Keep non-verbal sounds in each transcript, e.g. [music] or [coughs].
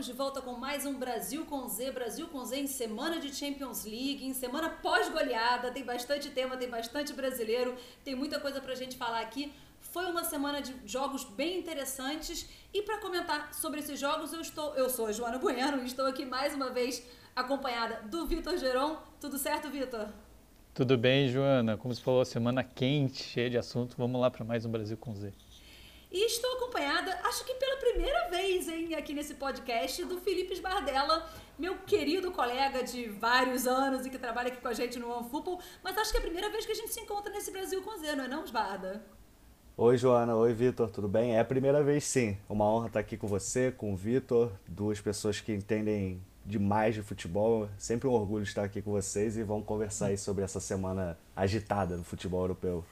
estamos de volta com mais um Brasil com Z. Brasil com Z em semana de Champions League, em semana pós-goleada. Tem bastante tema, tem bastante brasileiro, tem muita coisa pra gente falar aqui. Foi uma semana de jogos bem interessantes e para comentar sobre esses jogos eu estou, eu sou a Joana Bueno e estou aqui mais uma vez acompanhada do Vitor Geron. Tudo certo, Vitor? Tudo bem, Joana. Como você falou, semana quente, cheia de assunto. Vamos lá para mais um Brasil com Z. E estou acompanhada, acho que pela primeira vez hein, aqui nesse podcast, do Felipe Esbardella, meu querido colega de vários anos e que trabalha aqui com a gente no OneFootball, mas acho que é a primeira vez que a gente se encontra nesse Brasil com Z, não é não, Esbarda? Oi, Joana. Oi, Vitor. Tudo bem? É a primeira vez, sim. Uma honra estar aqui com você, com o Vitor, duas pessoas que entendem demais de futebol. Sempre um orgulho estar aqui com vocês e vamos conversar aí sobre essa semana agitada no futebol europeu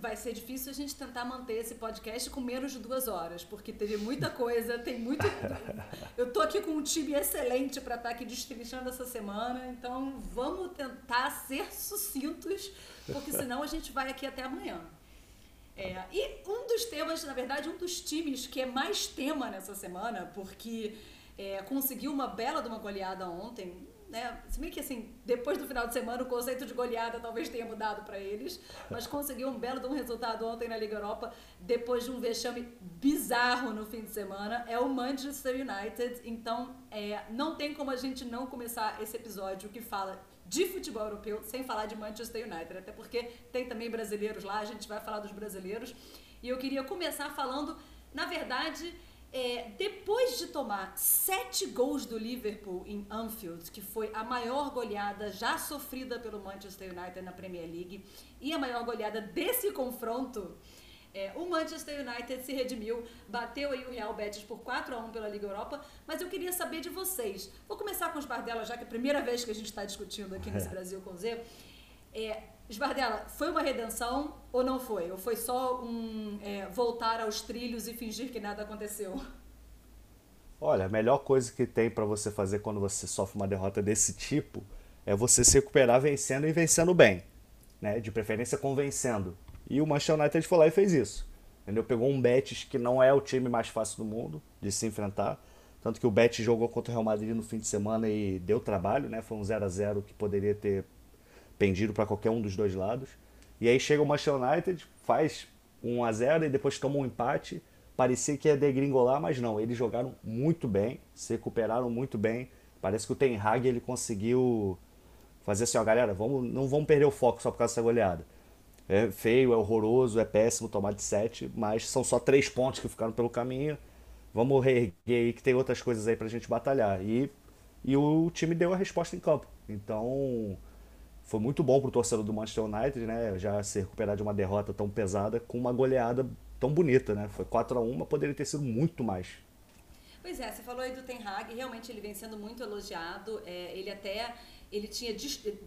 vai ser difícil a gente tentar manter esse podcast com menos de duas horas, porque teve muita coisa, tem muito. [laughs] Eu tô aqui com um time excelente para estar tá aqui destrinchando essa semana, então vamos tentar ser sucintos, porque senão a gente vai aqui até amanhã. É, e um dos temas, na verdade, um dos times que é mais tema nessa semana, porque é, conseguiu uma bela de uma goleada ontem, né? Se bem que assim, depois do final de semana o conceito de goleada talvez tenha mudado para eles, mas conseguiu um belo de um resultado ontem na Liga Europa depois de um vexame bizarro no fim de semana. É o Manchester United. Então, é, não tem como a gente não começar esse episódio que fala de futebol europeu sem falar de Manchester United, até porque tem também brasileiros lá, a gente vai falar dos brasileiros. E eu queria começar falando, na verdade, é, depois de tomar sete gols do Liverpool em Anfield, que foi a maior goleada já sofrida pelo Manchester United na Premier League e a maior goleada desse confronto, é, o Manchester United se redimiu, bateu aí o Real Betis por 4 a 1 pela Liga Europa, mas eu queria saber de vocês. Vou começar com os Bardella, já que é a primeira vez que a gente está discutindo aqui nesse Brasil com Z. É, Esbardella, foi uma redenção ou não foi? Ou foi só um é, voltar aos trilhos e fingir que nada aconteceu? Olha, a melhor coisa que tem para você fazer quando você sofre uma derrota desse tipo é você se recuperar vencendo e vencendo bem, né? De preferência convencendo. E o Manchester United foi lá e fez isso. Entendeu? Pegou um Betis que não é o time mais fácil do mundo de se enfrentar. Tanto que o Betis jogou contra o Real Madrid no fim de semana e deu trabalho, né? Foi um 0 a 0 que poderia ter pendido para qualquer um dos dois lados. E aí chega o Manchester United, faz 1 a 0 e depois toma um empate. Parecia que ia degringolar, mas não, eles jogaram muito bem, se recuperaram muito bem. Parece que o Ten Hag ele conseguiu fazer assim, ó, galera, vamos, não vamos perder o foco só por causa dessa goleada. É feio, é horroroso, é péssimo tomar de 7, mas são só três pontos que ficaram pelo caminho. Vamos reerguer aí que tem outras coisas aí pra gente batalhar. E, e o time deu a resposta em campo. Então, foi muito bom para o torcedor do Manchester United, né? Já se recuperar de uma derrota tão pesada com uma goleada tão bonita, né? Foi 4 a 1 mas poderia ter sido muito mais. Pois é, você falou aí do Ten Hag, realmente ele vem sendo muito elogiado. É, ele até ele tinha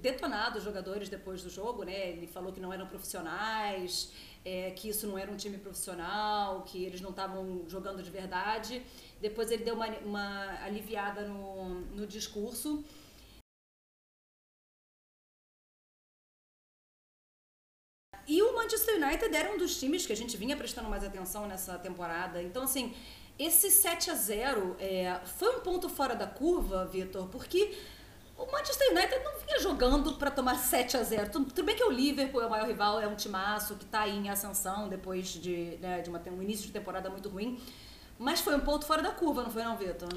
detonado os jogadores depois do jogo, né? Ele falou que não eram profissionais, é, que isso não era um time profissional, que eles não estavam jogando de verdade. Depois ele deu uma, uma aliviada no, no discurso. E o Manchester United era um dos times que a gente vinha prestando mais atenção nessa temporada. Então, assim, esse 7 a 0 é, foi um ponto fora da curva, Vitor, porque o Manchester United não vinha jogando para tomar 7 a 0 tudo, tudo, bem que o Liverpool é o maior rival, é um timaço que está aí em ascensão depois de, né, de uma, um início de temporada muito ruim. Mas foi um ponto fora da curva, não foi não, Vitor?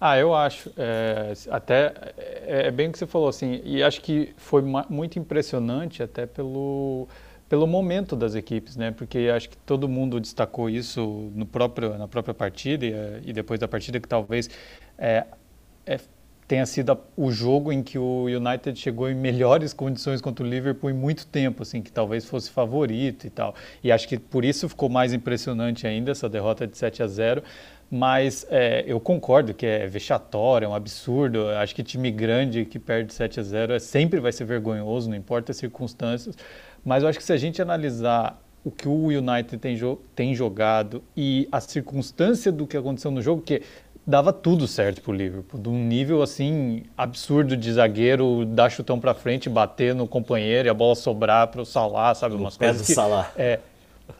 Ah, eu acho. É, até é, é bem o que você falou, assim, e acho que foi muito impressionante até pelo pelo momento das equipes, né? Porque acho que todo mundo destacou isso no próprio, na própria partida e, eh, e depois da partida que talvez é, é, tenha sido o jogo em que o United chegou em melhores condições contra o Liverpool em muito tempo, assim, que talvez fosse favorito e tal. E acho que por isso ficou mais impressionante ainda essa derrota de 7 a 0. Mas é, eu concordo que é vexatório, é um absurdo. Acho que time grande que perde 7 a 0 é, sempre vai ser vergonhoso, não importa as circunstâncias. Mas eu acho que se a gente analisar o que o United tem, jo tem jogado e a circunstância do que aconteceu no jogo, que dava tudo certo pro Liverpool, de um nível assim absurdo de zagueiro dar chutão para frente, bater no companheiro e a bola sobrar para o Salah, sabe, umas coisas que Salah. É,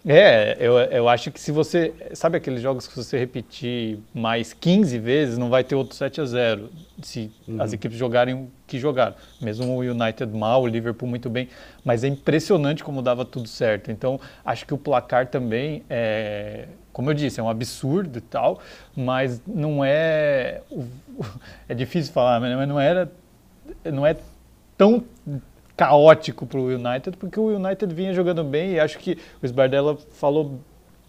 É, eu, eu acho que se você. Sabe aqueles jogos que você repetir mais 15 vezes, não vai ter outro 7 a 0 Se uhum. as equipes jogarem o que jogaram. Mesmo o United mal, o Liverpool muito bem. Mas é impressionante como dava tudo certo. Então, acho que o placar também é. Como eu disse, é um absurdo e tal, mas não é. [laughs] É difícil falar, mas não era. Não é tão caótico para o United, porque o United vinha jogando bem e acho que o Sbardella falou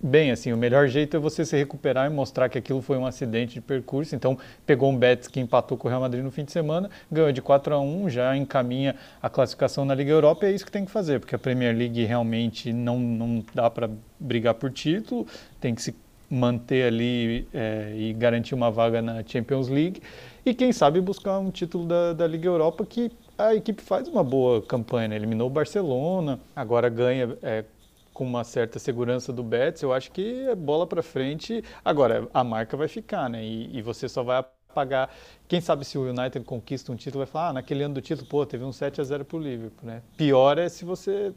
bem, assim, o melhor jeito é você se recuperar e mostrar que aquilo foi um acidente de percurso. Então, pegou um Betis que empatou com o Real Madrid no fim de semana, ganhou de 4 a 1, já encaminha a classificação na Liga Europa, e é isso que tem que fazer, porque a Premier League realmente não, não dá para brigar por título, tem que se manter ali é, e garantir uma vaga na Champions League e quem sabe buscar um título da, da Liga Europa que a equipe faz uma boa campanha, né? eliminou o Barcelona, agora ganha é, com uma certa segurança do Betis, eu acho que é bola para frente. Agora, a marca vai ficar, né? E, e, você só vai apagar. Quem sabe se o United conquista um título, vai falar, ah, naquele ano do título, pô, teve um 7 a 0 pro Liverpool, né? Pior é se você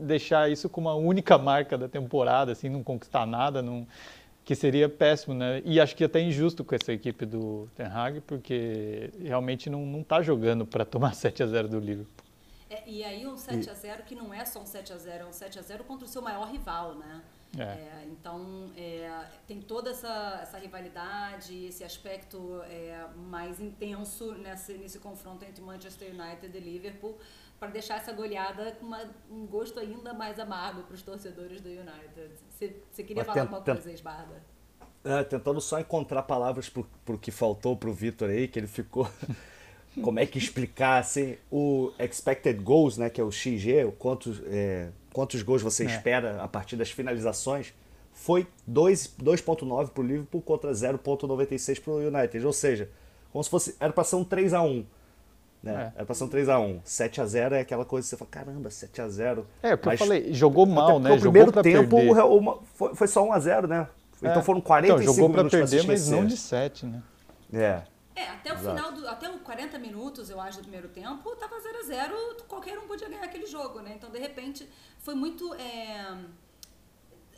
deixar isso como a única marca da temporada, assim, não conquistar nada, não que seria péssimo, né? E acho que até injusto com essa equipe do Ten Hag, porque realmente não está jogando para tomar [laughs] 7 a 0 do Liverpool. É, e aí um 7 a 0 que não é só um 7 a 0 é um 7 a 0 contra o seu maior rival, né? É. É, então é, tem toda essa, essa rivalidade, esse aspecto é, mais intenso nesse, nesse confronto entre Manchester United e Liverpool para deixar essa goleada com uma, um gosto ainda mais amargo para os torcedores do United. Você queria Mas falar alguma coisa, Esbarda? É, tentando só encontrar palavras para o que faltou para o Vitor aí, que ele ficou. [laughs] Como é que explicar assim, o expected goals, né, que é o XG, quantos, é, quantos gols você é. espera a partir das finalizações, foi 2,9 para o Liverpool contra 0,96 para o United. Ou seja, como se fosse. Era para ser um 3 a 1 né? É. Era pra ser um 3x1. 7x0 é aquela coisa que você fala, caramba, 7x0. É, o que Mas, eu falei, jogou mal, né? No primeiro tempo o, foi, foi só 1x0, né? É. Então foram 45 então, jogou pra perder, pra mas não de 7, né? É. É, até o Exato. final, do, até os 40 minutos, eu acho, do primeiro tempo, tava 0x0, qualquer um podia ganhar aquele jogo, né? Então, de repente, foi muito. É,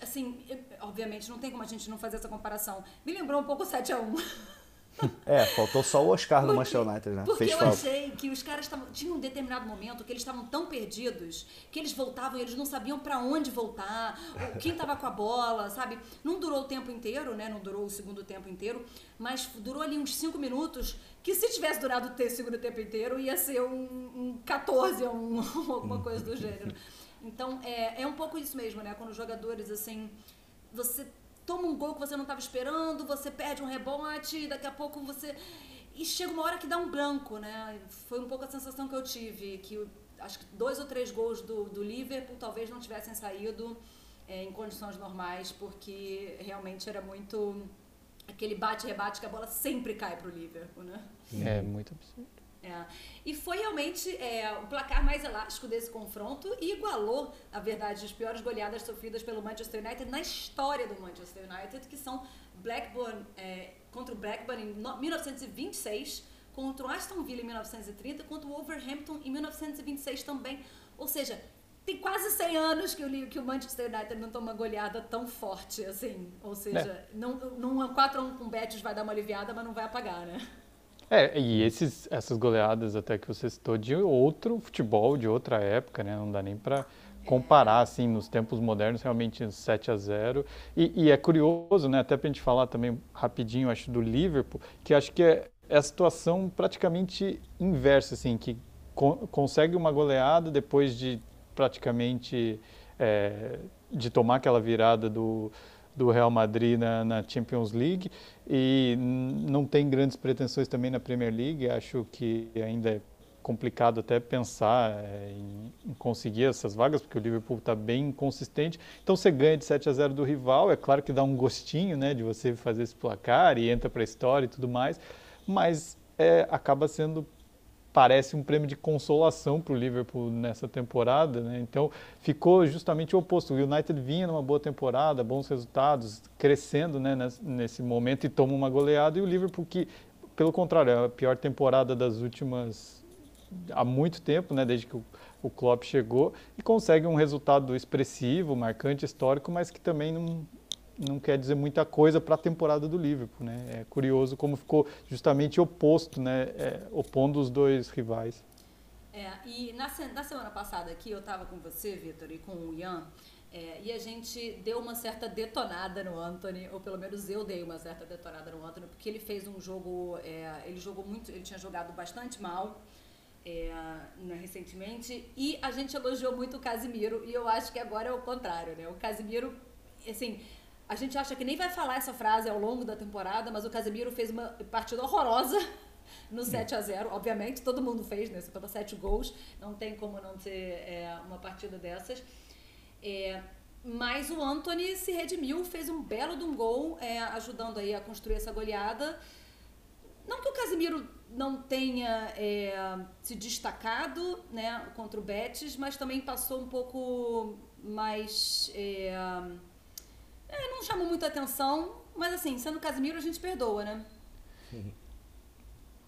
assim, obviamente, não tem como a gente não fazer essa comparação. Me lembrou um pouco 7x1. [laughs] É, faltou só o Oscar do Manchester United, né? Porque Fez eu falta. achei que os caras tavam, tinham um determinado momento que eles estavam tão perdidos que eles voltavam e eles não sabiam para onde voltar, quem tava com a bola, sabe? Não durou o tempo inteiro, né? Não durou o segundo tempo inteiro, mas durou ali uns 5 minutos que se tivesse durado o segundo tempo inteiro ia ser um, um 14 ou um, [laughs] alguma coisa do gênero. Então, é, é um pouco isso mesmo, né? Quando os jogadores, assim, você toma um gol que você não estava esperando, você perde um rebote, daqui a pouco você. E chega uma hora que dá um branco, né? Foi um pouco a sensação que eu tive, que acho que dois ou três gols do, do Liverpool talvez não tivessem saído é, em condições normais, porque realmente era muito aquele bate-rebate que a bola sempre cai para o Liverpool, né? É, muito absurdo. É. E foi realmente é, o placar mais elástico desse confronto e igualou, na verdade, as piores goleadas sofridas pelo Manchester United na história do Manchester United, que são Blackburn é, contra o Blackburn em 1926, contra o Aston Villa em 1930, contra o Wolverhampton em 1926 também. Ou seja, tem quase 100 anos que o, que o Manchester United não toma goleada tão forte assim. Ou seja, é. não, não 4x1 com o Betis vai dar uma aliviada, mas não vai apagar, né? É, e esses, essas goleadas até que você citou de outro futebol, de outra época, né? Não dá nem para comparar, assim, nos tempos modernos, realmente 7 a 0 e, e é curioso, né? Até para a gente falar também rapidinho, acho, do Liverpool, que acho que é, é a situação praticamente inversa, assim, que co consegue uma goleada depois de praticamente é, de tomar aquela virada do do Real Madrid na, na, Champions League e não tem grandes pretensões também na Premier League. Acho que ainda é complicado até pensar é, em, em, conseguir essas vagas, porque o Liverpool está bem inconsistente. Então você ganha de 7 a 0 do rival, é claro que dá um gostinho né, de você fazer esse placar e entra para a história e tudo mais, mas é, acaba sendo parece um prêmio de consolação para o Liverpool nessa temporada, né? Então ficou justamente o oposto. O United vinha numa boa temporada, bons resultados, crescendo, né, nesse momento e toma uma goleada e o Liverpool que, pelo contrário, é a pior temporada das últimas há muito tempo, né, desde que o, o Klopp chegou, e consegue um resultado expressivo, marcante, histórico, mas que também não, não quer dizer muita coisa para a temporada do Liverpool. Né? É curioso como ficou justamente oposto, né, é, opondo os dois rivais. É, e na, na semana passada aqui eu estava com você, Vitor, e com o Ian, é, e a gente deu uma certa detonada no Anthony, ou pelo menos eu dei uma certa detonada no Anthony, porque ele fez um jogo, é, ele jogou muito, ele tinha jogado bastante mal é, né, recentemente, e a gente elogiou muito o Casimiro, e eu acho que agora é o contrário, né? O Casimiro, assim, a gente acha que nem vai falar essa frase ao longo da temporada, mas o Casemiro fez uma partida horrorosa no 7 a 0 obviamente, todo mundo fez, né? Você toma 7 gols, não tem como não ter é, uma partida dessas. É, mas o Anthony se redimiu, fez um belo de um gol, é, ajudando aí a construir essa goleada. Não que o Casemiro não tenha é, se destacado né, contra o Betis, mas também passou um pouco mais. É, não chamou muita atenção, mas assim, sendo Casemiro a gente perdoa, né?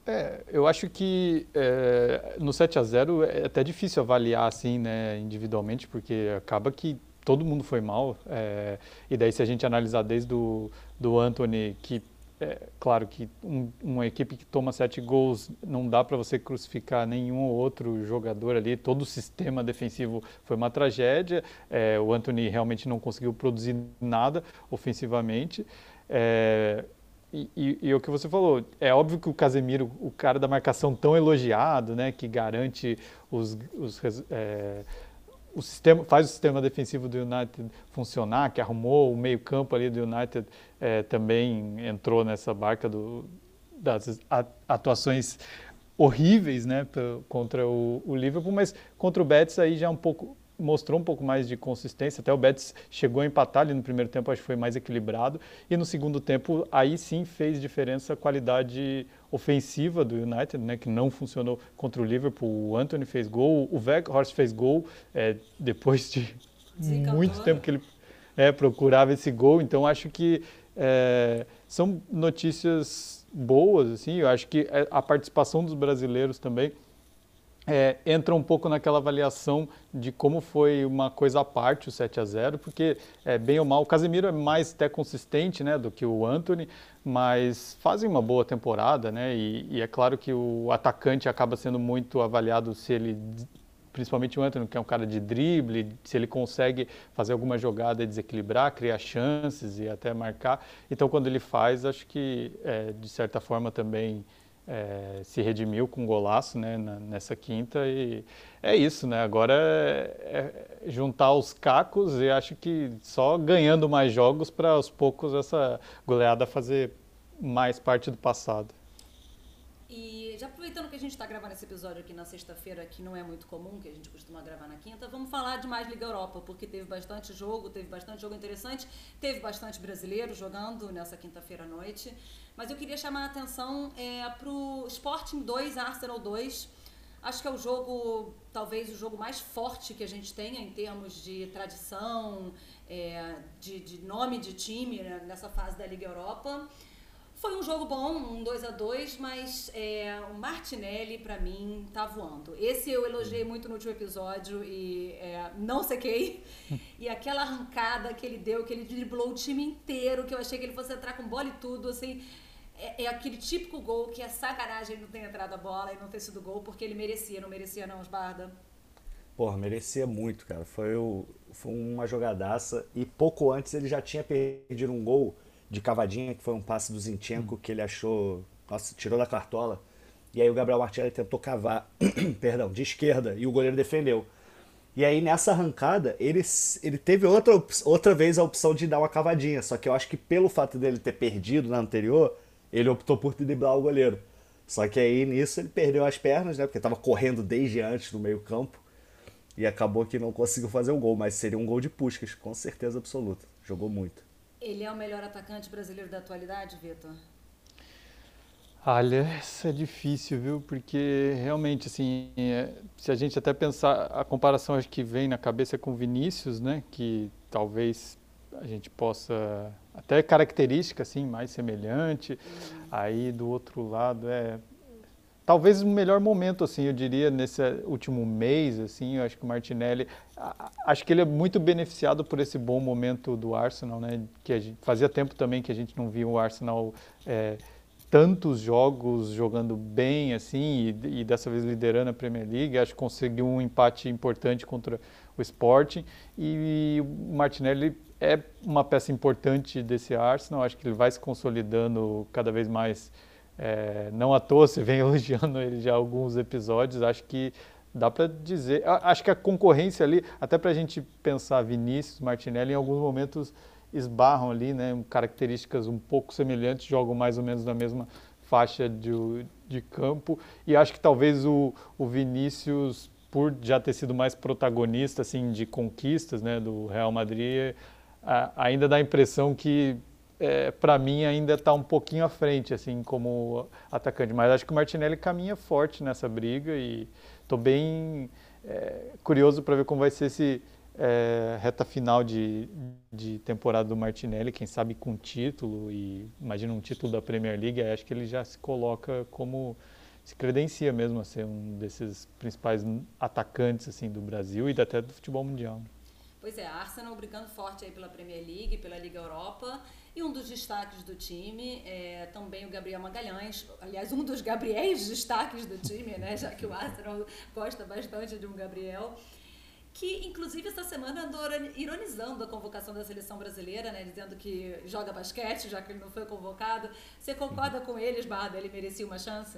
É, eu acho que é, no 7 a 0 é até difícil avaliar assim, né, individualmente, porque acaba que todo mundo foi mal. É, e daí se a gente analisar desde o do Anthony, que é, claro que um, uma equipe que toma sete gols não dá para você crucificar nenhum outro jogador ali. Todo o sistema defensivo foi uma tragédia. É, o Anthony realmente não conseguiu produzir nada ofensivamente. É, e, e, e, o que você falou, é óbvio que o Casemiro, o cara da marcação tão elogiado, né, que garante os, os é, o sistema, faz o sistema defensivo do United funcionar, que arrumou o meio campo ali do United, é, também entrou nessa barca do, das atuações horríveis, né, contra o, o Liverpool, mas contra o Betis aí já é um pouco mostrou um pouco mais de consistência. Até o Betis chegou a empatar ali no primeiro tempo, acho que foi mais equilibrado. E no segundo tempo, aí sim fez diferença a qualidade ofensiva do United, né, que não funcionou contra o Liverpool. O Anthony fez gol, o Weghorst fez gol é, depois de muito tempo que ele é, procurava esse gol. Então acho que é, são notícias boas, assim. Eu acho que é, a participação dos brasileiros também é, entra um pouco naquela avaliação de como foi uma coisa à parte o 7 a 0 porque é, bem ou mal, o Casemiro é mais até consistente né, do que o Anthony, mas fazem uma boa temporada, né? E, e, é claro que o atacante acaba sendo muito avaliado se ele, principalmente o Anthony, que é um cara de drible, se ele consegue fazer alguma jogada e desequilibrar, criar chances e até marcar. Então, quando ele faz, acho que é, de certa forma também é, se redimiu com um golaço né, nessa quinta e é isso, né? Agora é, é juntar os cacos e acho que só ganhando mais jogos para aos poucos essa goleada fazer mais parte do passado. E já aproveitando que a gente está gravando esse episódio aqui na sexta-feira, que não é muito comum, que a gente costuma gravar na quinta, vamos falar de mais Liga Europa, porque teve bastante jogo, teve bastante jogo interessante, teve bastante brasileiro jogando nessa quinta-feira à noite. Mas eu queria chamar a atenção é, para o Sporting 2, Arsenal 2. Acho que é o jogo, talvez o jogo mais forte que a gente tenha em termos de tradição, é, de, de, nome de time né, nessa fase da Liga Europa. Foi um jogo bom, um 2 a 2 mas é, o Martinelli, para mim, tá voando. Esse eu elogiei muito no último episódio e é, não sequei. [laughs] E aquela arrancada que ele deu, que ele driblou o time inteiro, que eu achei que ele fosse entrar com bola e tudo, assim. É, é, aquele típico gol que é sacanagem ele não ter entrado a bola e não ter sido gol, porque ele merecia, não merecia não, Osbarda? Porra, merecia muito, cara. Foi, o, foi uma jogadaça e pouco antes ele já tinha perdido um gol de cavadinha, que foi um passe do Zinchenko que ele achou, nossa, tirou da cartola. E aí o Gabriel Martinelli tentou cavar, [clears throat] perdão, de esquerda, e o goleiro defendeu. E aí nessa arrancada, ele, ele teve outra, outra vez a opção de dar uma cavadinha, só que eu acho que pelo fato dele ter perdido na anterior, ele optou por driblar o goleiro. Só que aí nisso ele perdeu as pernas, né? Porque estava correndo desde antes no meio-campo. E acabou que não conseguiu fazer o gol, mas seria um gol de Puskas, com certeza absoluta. Jogou muito. Ele é o melhor atacante brasileiro da atualidade, Vitor? Olha, isso é difícil, viu? Porque realmente, assim, é, se a gente até pensar, a comparação acho que vem na cabeça com Vinícius, né? Que talvez a gente possa até característica assim mais semelhante. Uhum. Aí do outro lado é talvez o melhor momento, assim, eu diria, nesse último mês, assim, eu acho que o Martinelli, acho que ele é muito beneficiado por esse bom momento do Arsenal, né, que gente, fazia tempo também que a gente não via o Arsenal é, tantos jogos jogando bem, assim, e, e, dessa vez liderando a Premier League, acho que conseguiu um empate importante contra o Sporting, e, e o Martinelli é uma peça importante desse Arsenal, acho que ele vai se consolidando cada vez mais é, não à toa você vem [laughs] elogiando ele já alguns episódios. Acho que dá para dizer. Acho que a concorrência ali, até para a gente pensar Vinícius, Martinelli, em alguns momentos esbarram ali, né? Características um pouco semelhantes, jogam mais ou menos na mesma faixa de, de campo. E acho que talvez o, o Vinícius, por já ter sido mais protagonista assim, de conquistas né, do Real Madrid, ainda dá a impressão que é, para mim ainda está um pouquinho à frente, assim, como atacante. Mas acho que o Martinelli caminha forte nessa briga e estou bem é, curioso para ver como vai ser esse é, reta final de, de temporada do Martinelli, quem sabe com título e imagina um título da Premier League, acho que ele já se coloca como se credencia mesmo a ser um desses principais atacantes assim do Brasil e até do futebol mundial. Pois é, Arsenal brigando forte aí pela Premier League, pela Liga Europa. E um dos destaques do time é também o Gabriel Magalhães, aliás, um dos Gabriéis destaques do time, né? Já que o Arsenal gosta bastante de um Gabriel que inclusive essa semana andou ironizando a convocação da seleção brasileira, né, dizendo que joga basquete, já que ele não foi convocado. Você concorda com eles, Barda? Ele merecia uma chance?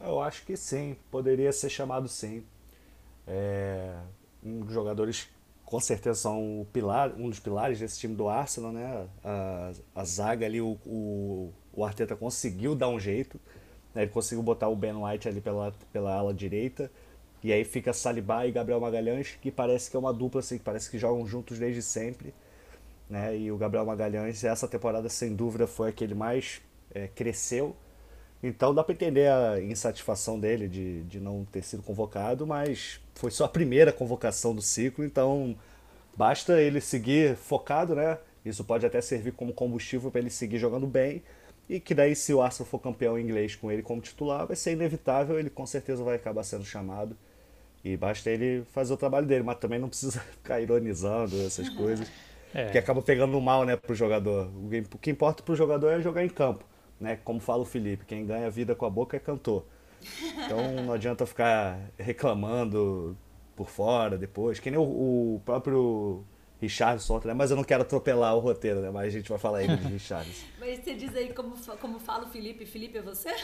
Eu acho que sim, poderia ser chamado sim. É, um dos jogadores com certeza são o pilar, um dos pilares desse time do Arsenal, né? A, a zaga ali, o, o, o, Arteta conseguiu dar um jeito, né? ele conseguiu botar o Ben White ali pela, pela ala direita, e aí fica Saliba e Gabriel Magalhães, que parece que é uma dupla assim, que parece que jogam juntos desde sempre, né? E o Gabriel Magalhães, essa temporada sem dúvida foi a que ele mais é, cresceu, então dá para entender a insatisfação dele de, de não ter sido convocado, mas foi só a primeira convocação do ciclo, então basta ele seguir focado, né? Isso pode até servir como combustível para ele seguir jogando bem. E que daí, se o Arsenal for campeão inglês com ele como titular, vai ser inevitável, ele com certeza vai acabar sendo chamado. E basta ele fazer o trabalho dele, mas também não precisa [laughs] ficar ironizando essas coisas, é. que acaba pegando mal né, pro jogador. O que importa pro jogador é jogar em campo né? Como fala o Felipe, quem ganha vida com a boca é cantor. Então não adianta ficar reclamando por fora depois, que nem o, o próprio Richardson, né? Mas eu não quero atropelar o roteiro, né? Mas a gente vai falar ainda de Richardson. [laughs] Mas você diz aí como, como fala o Felipe, Felipe é você?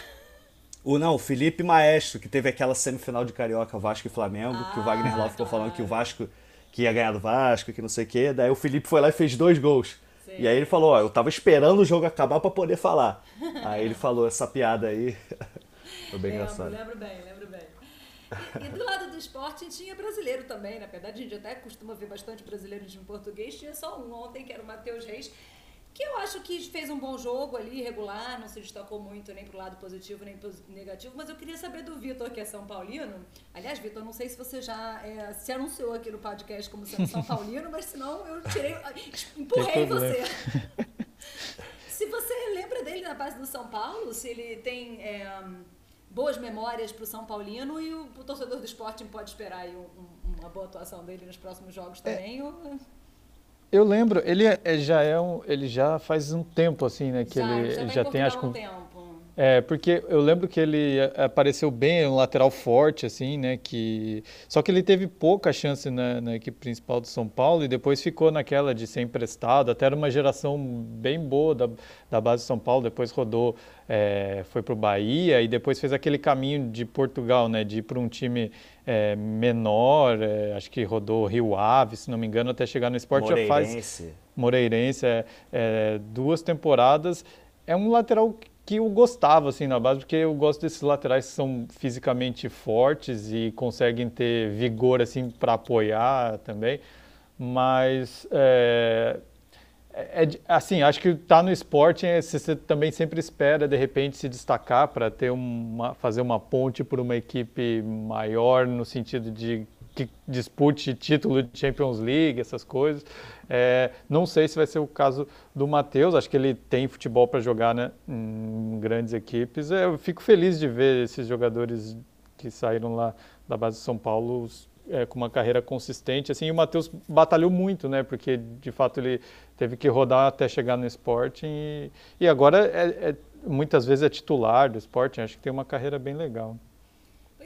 O, não, o Felipe Maestro, que teve aquela semifinal de Carioca, Vasco e Flamengo, ah, que o Wagner Love ficou falando que o Vasco que ia ganhar do Vasco, que não sei o quê. Daí o Felipe foi lá e fez dois gols. Sim. E aí ele falou, ó, eu tava esperando o jogo acabar para poder falar. [laughs] aí ele falou essa piada aí. Foi bem lembro, engraçado. Lembro bem, lembro bem. E, e, do lado do esporte tinha brasileiro também, na verdade a gente até costuma ver bastante brasileiro de português, tinha só um ontem, que era o Matheus Reis, que eu acho que fez um bom jogo ali, regular, não se destacou muito nem pro lado positivo nem pro negativo, mas eu queria saber do Vitor, que é São Paulino. Aliás, Vitor, não sei se você já é, se anunciou aqui no podcast como sendo São Paulino, mas senão eu tirei, empurrei você. se você lembra dele na base do São Paulo, se ele tem é, boas memórias pro São Paulino e o, o, torcedor do esporte pode esperar aí um, um, uma boa atuação dele nos próximos jogos é. também. É. Ou... Eu lembro, ele é, já é um, ele já faz um tempo assim, né, que já, ele já, já tem acho que um tempo. É, porque eu lembro que ele apareceu bem, um lateral forte, assim, né? Que... Só que ele teve pouca chance na, na, equipe principal do São Paulo e depois ficou naquela de ser emprestado. Até era uma geração bem boa da, da base do São Paulo, depois rodou, é, foi para o Bahia e depois fez aquele caminho de Portugal, né? De ir para um time é, menor, é, acho que rodou Rio Ave, se não me engano, até chegar no esporte já faz. Moreirense. É, é, duas temporadas. É um lateral que eu gostava assim na base, porque eu gosto desses laterais que são fisicamente fortes e conseguem ter vigor assim para apoiar também. Mas é, é, assim, acho que tá no esporte, é, você também sempre espera de repente se destacar para ter uma fazer uma ponte por uma equipe maior no sentido de que dispute título de Champions League, essas coisas. É, não sei se vai ser o caso do Matheus, acho que ele tem futebol para jogar né, em grandes equipes. É, eu fico feliz de ver esses jogadores que saíram lá da base de São Paulo é, com uma carreira consistente. Assim, e o Matheus batalhou muito, né? Porque de fato ele teve que rodar até chegar no Sporting e, e agora é, é, muitas vezes é titular do Sporting. Acho que tem uma carreira bem legal.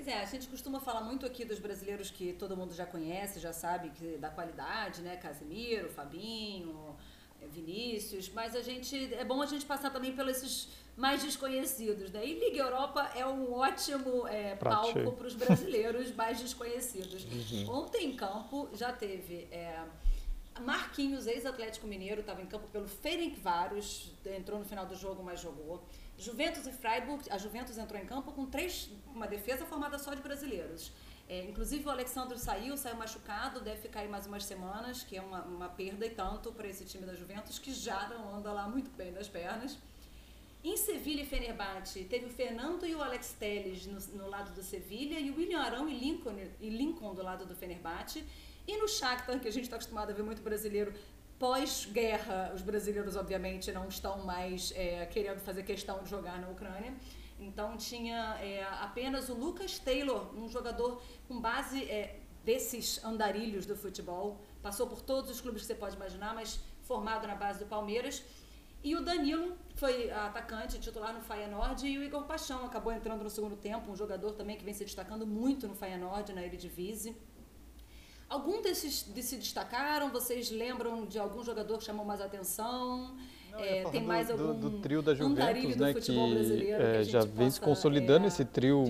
Pois é, a gente costuma falar muito aqui dos brasileiros que todo mundo já conhece, já sabe que da qualidade, né? Casemiro, Fabinho, é, Vinícius, mas a gente é bom a gente passar também pelos esses mais desconhecidos, né? E Liga Europa é um ótimo é, palco [laughs] para os brasileiros mais desconhecidos. Uhum. Ontem em campo já teve é, Marquinhos, ex-Atlético Mineiro, estava em campo pelo Ferencváros, entrou no final do jogo, mas jogou. Juventus e Freiburg, a Juventus entrou em campo com três, uma defesa formada só de brasileiros. É, inclusive o Alexandre saiu, saiu machucado, deve ficar aí mais umas semanas, que é uma, uma perda e tanto para esse time da Juventus, que já não anda lá muito bem das pernas. Em Sevilha e Fenerbahçe, teve o Fernando e o Alex Telles no, no lado do Sevilha e o William Arão e Lincoln, e Lincoln do lado do Fenerbahçe. E no Shakhtar, que a gente está acostumado a ver muito brasileiro pós-guerra, os brasileiros, obviamente, não estão mais é, querendo fazer questão de jogar na Ucrânia. Então, tinha é, apenas o Lucas Taylor, um jogador com base é, desses andarilhos do futebol. Passou por todos os clubes que você pode imaginar, mas formado na base do Palmeiras. E o Danilo foi atacante, titular no Feyenoord, e o Igor Paixão acabou entrando no segundo tempo, um jogador também que vem se destacando muito no Feyenoord, na Eredivisie. Algum desses de se destacaram? Vocês lembram de algum jogador que chamou mais atenção? Não, é, tem do, mais algum do, do trio da Juventus, né, que, é, que já vem se consolidando é, esse trio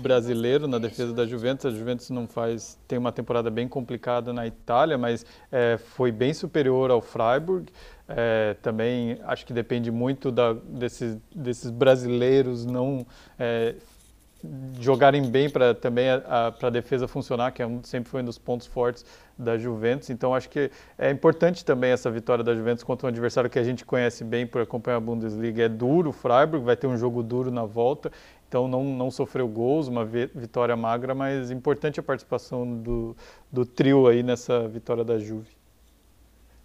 brasileiro na defesa da Juventus. A Juventus não faz tem uma temporada bem complicada na Itália, mas é, foi bem superior ao Freiburg. É, também acho que depende muito da, desses, desses brasileiros não é, jogarem bem para também a, a, a, defesa funcionar, que é um, sempre foi um dos pontos fortes da Juventus. Então acho que é importante também essa vitória da Juventus contra um adversário que a gente conhece bem por acompanhar a Bundesliga. É duro, o Freiburg vai ter um jogo duro na volta, então não, não sofreu gols, uma vitória magra, mas importante a participação do, do trio aí nessa vitória da Juve.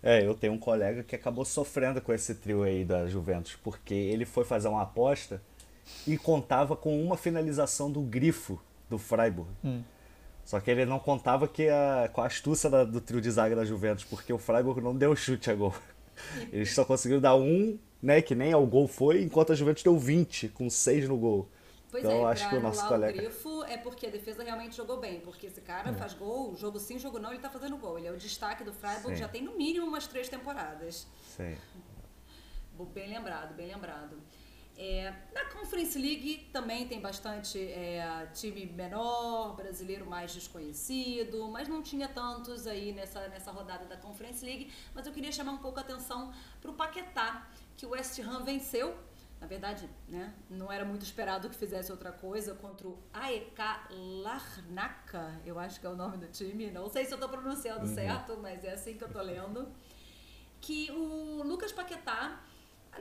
É, eu tenho um colega que acabou sofrendo com esse trio aí da Juventus, porque ele foi fazer uma aposta e contava com uma finalização do grifo do Freiburg. Hum. Só que ele não contava que a, com a astúcia da, do trio de zaga da Juventus, porque o Freiburg não deu chute a gol. [laughs] Eles só conseguiram dar um, né, que nem ao gol foi, enquanto a Juventus deu 20, com 6 no gol. Pois então, é, acho que o nosso colega. O grifo é porque a defesa realmente jogou bem, porque esse cara hum. faz gol, jogo sim, jogo não, ele tá fazendo gol. Ele é o destaque do Freiburg, sim. já tem no mínimo umas três temporadas. Sim. Bem lembrado, bem lembrado. É, na Conference League também tem bastante é, time menor, brasileiro mais desconhecido, mas não tinha tantos aí nessa, nessa rodada da Conference League. Mas eu queria chamar um pouco a atenção para o Paquetá, que o West Ham venceu. Na verdade, né, não era muito esperado que fizesse outra coisa contra o AEK Larnaca, eu acho que é o nome do time. Não sei se eu estou pronunciando uhum. certo, mas é assim que eu estou lendo. Que o Lucas Paquetá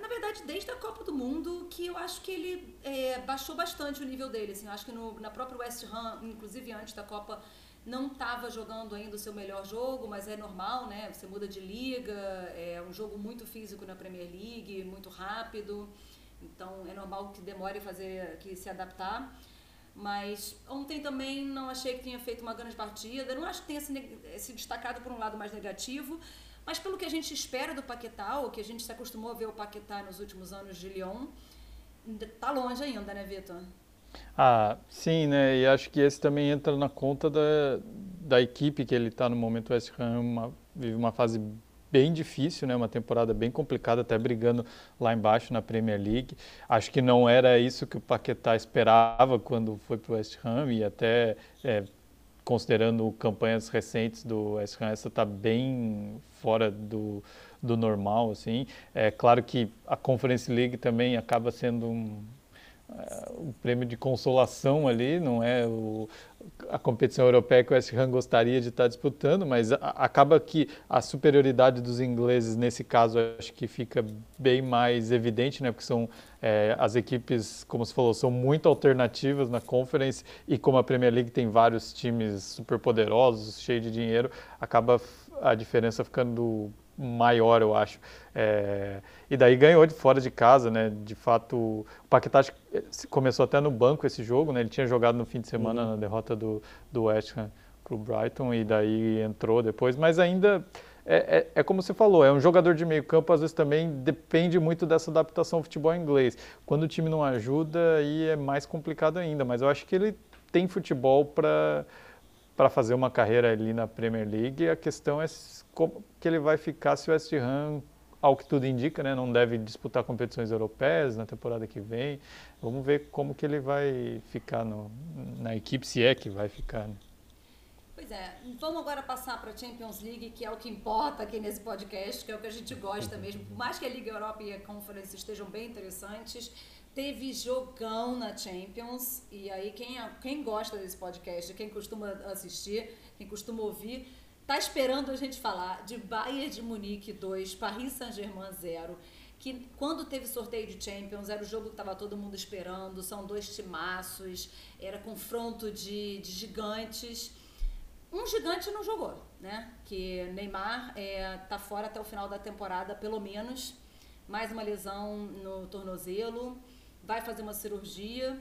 na verdade, desde a Copa do Mundo, que eu acho que ele é, baixou bastante o nível dele. Assim, eu acho que no, na própria West Ham, inclusive antes da Copa, não estava jogando ainda o seu melhor jogo, mas é normal, né? Você muda de liga, é um jogo muito físico na Premier League, muito rápido. Então é normal que demore fazer que se adaptar. Mas ontem também não achei que tinha feito uma grande partida. Não acho que tenha se, se destacado por um lado mais negativo. Mas pelo que a gente espera do Paquetá, ou que a gente se acostumou a ver o Paquetá nos últimos anos de Lyon, tá longe ainda, né, Vitor? Ah, sim, né? E acho que esse também entra na conta da, da equipe que ele está no momento. O West Ham uma, vive uma fase bem difícil, né? Uma temporada bem complicada, até brigando lá embaixo na Premier League. Acho que não era isso que o Paquetá esperava quando foi para o West Ham e até é, considerando campanhas recentes do West Ham, essa está bem fora do, do normal, assim. É claro que a Conference League também acaba sendo um, o prêmio de consolação ali, não é o, a competição europeia que o West Ham gostaria de estar disputando, mas acaba que a superioridade dos ingleses nesse caso acho que fica bem mais evidente, né? Porque são é, as equipes, como você falou, são muito alternativas na Conference e como a Premier League tem vários times super poderosos, cheios de dinheiro, acaba a diferença ficando maior, eu acho. É, e daí ganhou de fora de casa, né? De fato, o Paquetá começou até no banco esse jogo, né? Ele tinha jogado no fim de semana uhum. na derrota do, do West Ham para o Brighton e daí entrou depois, mas ainda é, é, é, como você falou, é um jogador de meio campo, às vezes também depende muito dessa adaptação ao futebol inglês. Quando o time não ajuda, aí é mais complicado ainda, mas eu acho que ele tem futebol para para fazer uma carreira ali na Premier League. A questão é como que ele vai ficar se o West Ham, ao que tudo indica, né, não deve disputar competições europeias na temporada que vem. Vamos ver como que ele vai ficar no, na equipe, se é que vai ficar. Né? Pois é, vamos agora passar para a Champions League, que é o que importa aqui nesse podcast, que é o que a gente gosta mesmo. Por mais que a Liga Europa e a Conference estejam bem interessantes, teve jogão na Champions. E aí, quem, quem gosta desse podcast, quem costuma assistir, quem costuma ouvir, tá esperando a gente falar de Bayern de Munique 2, Paris Saint-Germain 0. Que quando teve sorteio de Champions, era o jogo que estava todo mundo esperando. São dois timaços, era confronto de, de gigantes. Um gigante não jogou, né? Que Neymar é, tá fora até o final da temporada, pelo menos. Mais uma lesão no tornozelo vai fazer uma cirurgia.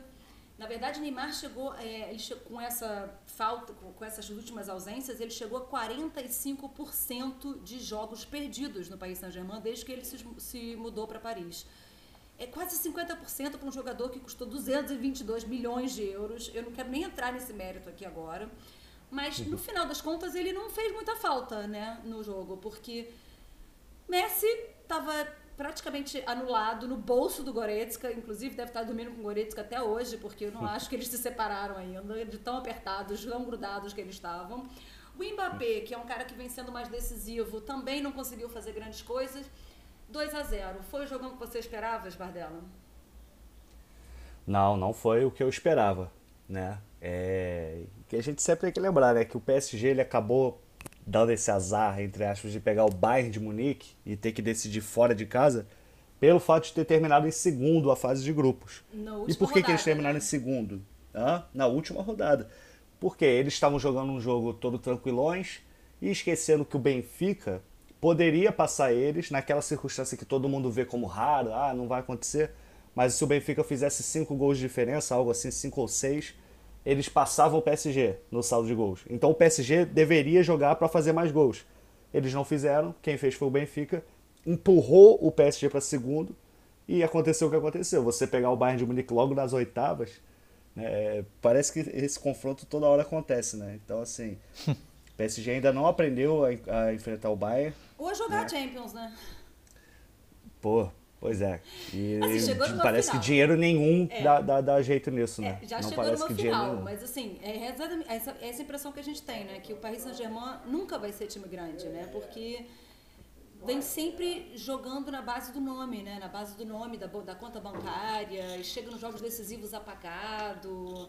Na verdade, Neymar chegou, é, ele chegou com essa falta, com essas últimas ausências, ele chegou a 45% de jogos perdidos no Paris Saint-Germain desde que ele se, se mudou para Paris. É quase 50% para um jogador que custou 222 milhões de euros. Eu não quero nem entrar nesse mérito aqui agora. Mas no final das contas ele não fez muita falta, né, no jogo, porque Messi estava praticamente anulado no bolso do Goretzka, inclusive deve estar dormindo com o Goretzka até hoje, porque eu não [laughs] acho que eles se separaram ainda, de tão apertados, tão grudados que eles estavam. O Mbappé, que é um cara que vem sendo mais decisivo, também não conseguiu fazer grandes coisas. 2 a 0 Foi o jogão que você esperava, Esbardella? Não, não foi o que eu esperava, né? É... que a gente sempre tem que lembrar, né? Que o PSG ele acabou dando esse azar, entre aspas, de pegar o Bayern de Munique e ter que decidir fora de casa, pelo fato de ter terminado em segundo a fase de grupos. E por que, rodada, que eles terminaram né? em segundo? Na última rodada. Porque eles estavam jogando um jogo todo tranquilões e esquecendo que o Benfica poderia passar eles naquela circunstância que todo mundo vê como raro, ah, não vai acontecer. Mas se o Benfica fizesse cinco gols de diferença, algo assim, cinco ou seis, eles passavam o PSG no saldo de gols. Então o PSG deveria jogar para fazer mais gols. Eles não fizeram, quem fez foi o Benfica, empurrou o PSG para segundo e aconteceu o que aconteceu. Você pegar o Bayern de Munique logo nas oitavas, né, parece que esse confronto toda hora acontece, né? Então assim, [laughs] o PSG ainda não aprendeu a, a enfrentar o Bayern. Ou a jogar né? Champions, né? Pô, Pois é. E assim, parece que dinheiro nenhum é. dá, dá, dá, jeito nisso, né? É, já não chegou parece que final, dinheiro mas assim, é essa, essa impressão que a gente tem, né? Que o Paris Saint-Germain nunca vai ser time grande, né? Porque vem sempre jogando na base do nome, né? Na base do nome, da, da conta bancária, e chega nos jogos decisivos apagado.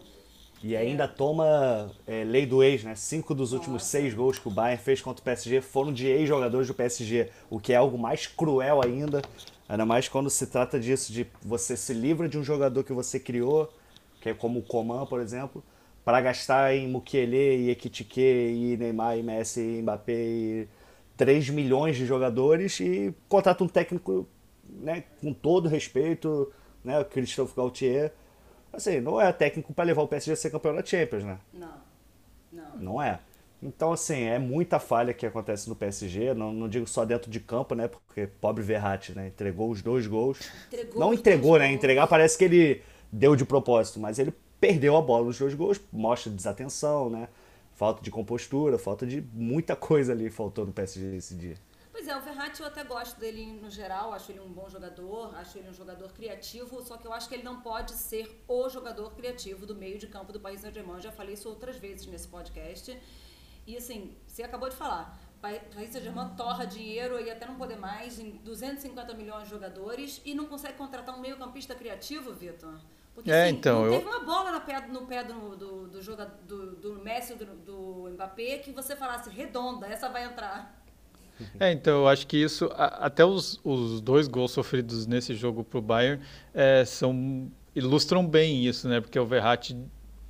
E ainda toma é, lei do ex, né? Cinco dos últimos Nossa. seis gols que o Bayern fez contra o PSG foram de ex-jogadores do PSG, o que é algo mais cruel ainda. Ainda mais quando se trata disso, de você se livra de um jogador que você criou, que é como o Coman, por exemplo, para gastar em Mukiele e Ekitike e Neymar e Messi e Mbappé e 3 milhões de jogadores e contrata um técnico né, com todo respeito, né, o Christophe Gaultier. Assim, não é técnico para levar o PSG a ser campeão da Champions, né? Não. Não. Não é. Então, assim, é muita falha que acontece no PSG, não, não digo só dentro de campo, né? Porque pobre Verratti, né? Entregou os dois gols. Entregou não entregou, né? Gols. Entregar parece que ele deu de propósito, mas ele perdeu a bola nos dois gols, mostra desatenção, né? Falta de compostura, falta de muita coisa ali faltou no PSG esse dia. Pois é, o Verratti eu até gosto dele no geral, acho ele um bom jogador, acho ele um jogador criativo, só que eu acho que ele não pode ser o jogador criativo do meio de campo do Paris Saint-Germain. Já falei isso outras vezes nesse podcast. E assim, você acabou de falar, Paris Saint-Germain torra dinheiro e até não poder mais em 250 milhões de jogadores e não consegue contratar um meio-campista criativo, Vitor. Porque é, assim, então, não eu... teve uma bola no pé, no pé do, do, do, jogador, do, do Messi do, do Mbappé que você falasse redonda, essa vai entrar. É, então eu acho que isso, até os, os dois gols sofridos nesse jogo para o Bayern é, são ilustram bem isso, né? Porque o Verratti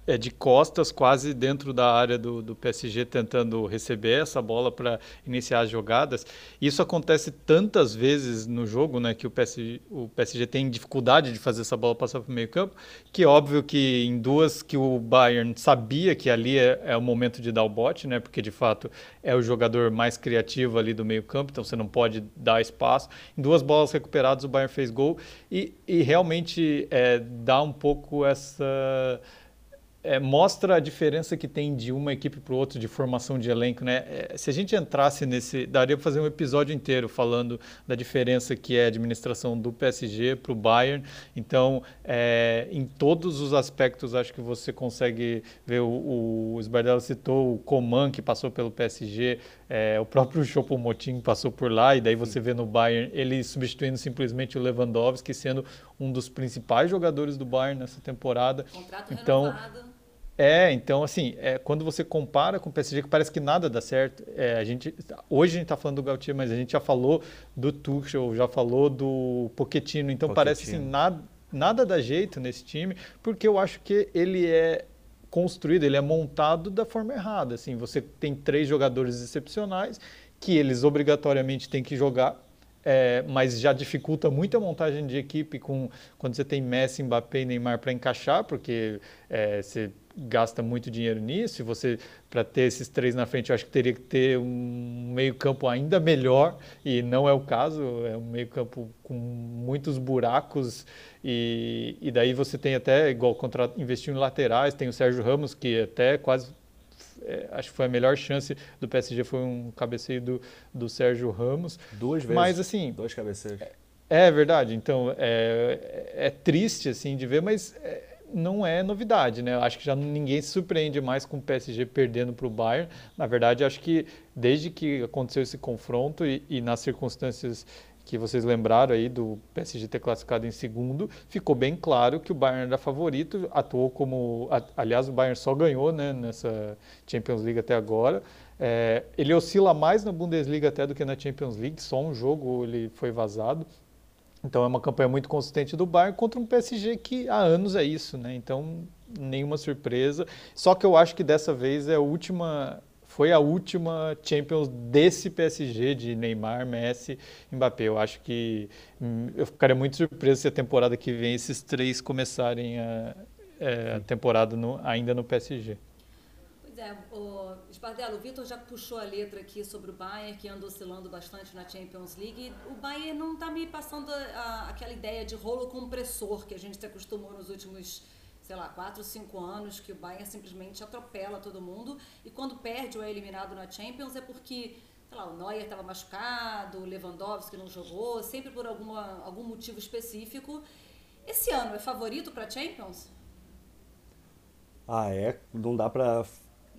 é de costas, quase dentro da área do, do PSG, tentando receber essa bola para iniciar as jogadas. Isso acontece tantas vezes no jogo, né, que o PSG, o PSG tem dificuldade de fazer essa bola passar para o meio campo, que é óbvio que em duas que o Bayern sabia que ali é, é, o momento de dar o bote, né, porque de fato é o jogador mais criativo ali do meio campo, então você não pode dar espaço. Em duas bolas recuperadas o Bayern fez gol e, e realmente é, dá um pouco essa é, mostra a diferença que tem de uma equipe para outra de formação de elenco, né? É, se a gente entrasse nesse, daria para fazer um episódio inteiro falando da diferença que é a administração do PSG para o Bayern. Então, é, em todos os aspectos, acho que você consegue ver o, o Sbardella citou o Coman que passou pelo PSG, é, o próprio [laughs] Choupo-Moting passou por lá e daí você vê no Bayern ele substituindo simplesmente o Lewandowski, sendo um dos principais jogadores do Bayern nessa temporada. Contrato então renovado. É, então assim, é, quando você compara com o PSG, que parece que nada dá certo. É, a gente, hoje a gente está falando do Gautier, mas a gente já falou do Tuchel, já falou do Pochettino, então Pochettino. parece assim, nada, nada dá jeito nesse time, porque eu acho que ele é construído, ele é montado da forma errada. Assim, você tem três jogadores excepcionais que eles obrigatoriamente têm que jogar é, mas já dificulta muito a montagem de equipe com quando você tem Messi, Mbappé e Neymar para encaixar, porque é, você gasta muito dinheiro nisso. E você, para ter esses três na frente, eu acho que teria que ter um meio-campo ainda melhor, e não é o caso. É um meio-campo com muitos buracos. E, e daí você tem até, igual contra, investiu em laterais, tem o Sérgio Ramos, que até quase é, acho que foi a melhor chance do PSG foi um cabeceio do, do Sérgio Ramos. Duas vezes. Mas assim, dois cabeceios. É, é verdade. Então é, é triste assim de ver, mas é, não é novidade, né? Acho que já ninguém se surpreende mais com o PSG perdendo para o Bayern. Na verdade, acho que desde que aconteceu esse confronto e, e nas circunstâncias que vocês lembraram aí do PSG ter classificado em segundo, ficou bem claro que o Bayern era favorito, atuou como, aliás, o Bayern só ganhou né, nessa Champions League até agora. É, ele oscila mais na Bundesliga até do que na Champions League, só um jogo ele foi vazado. Então é uma campanha muito consistente do Bayern contra um PSG que há anos é isso, né? Então nenhuma surpresa. Só que eu acho que dessa vez é a última foi a última Champions desse PSG de Neymar, Messi, Mbappé. Eu acho que hum, eu ficaria muito surpreso se a temporada que vem esses três começarem a, é, a temporada no, ainda no PSG. É, o Esbardelo, o Vitor já puxou a letra aqui sobre o Bayern, que anda oscilando bastante na Champions League. O Bayern não está me passando a, aquela ideia de rolo compressor que a gente se acostumou nos últimos sei lá, 4, 5 anos que o Bayern simplesmente atropela todo mundo e quando perde ou é eliminado na Champions é porque, sei lá, o Neuer estava machucado, o Lewandowski não jogou, sempre por alguma, algum motivo específico. Esse ano é favorito para Champions? Ah, é. Não dá para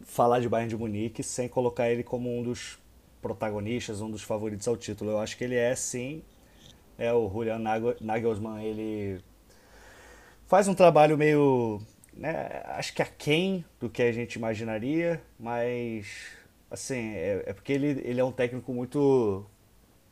falar de Bayern de Munique sem colocar ele como um dos protagonistas, um dos favoritos ao título. Eu acho que ele é sim. É o Julian Nagelsmann, ele faz um trabalho meio, né, acho que aquém do que a gente imaginaria, mas assim, é, é porque ele, ele é um técnico muito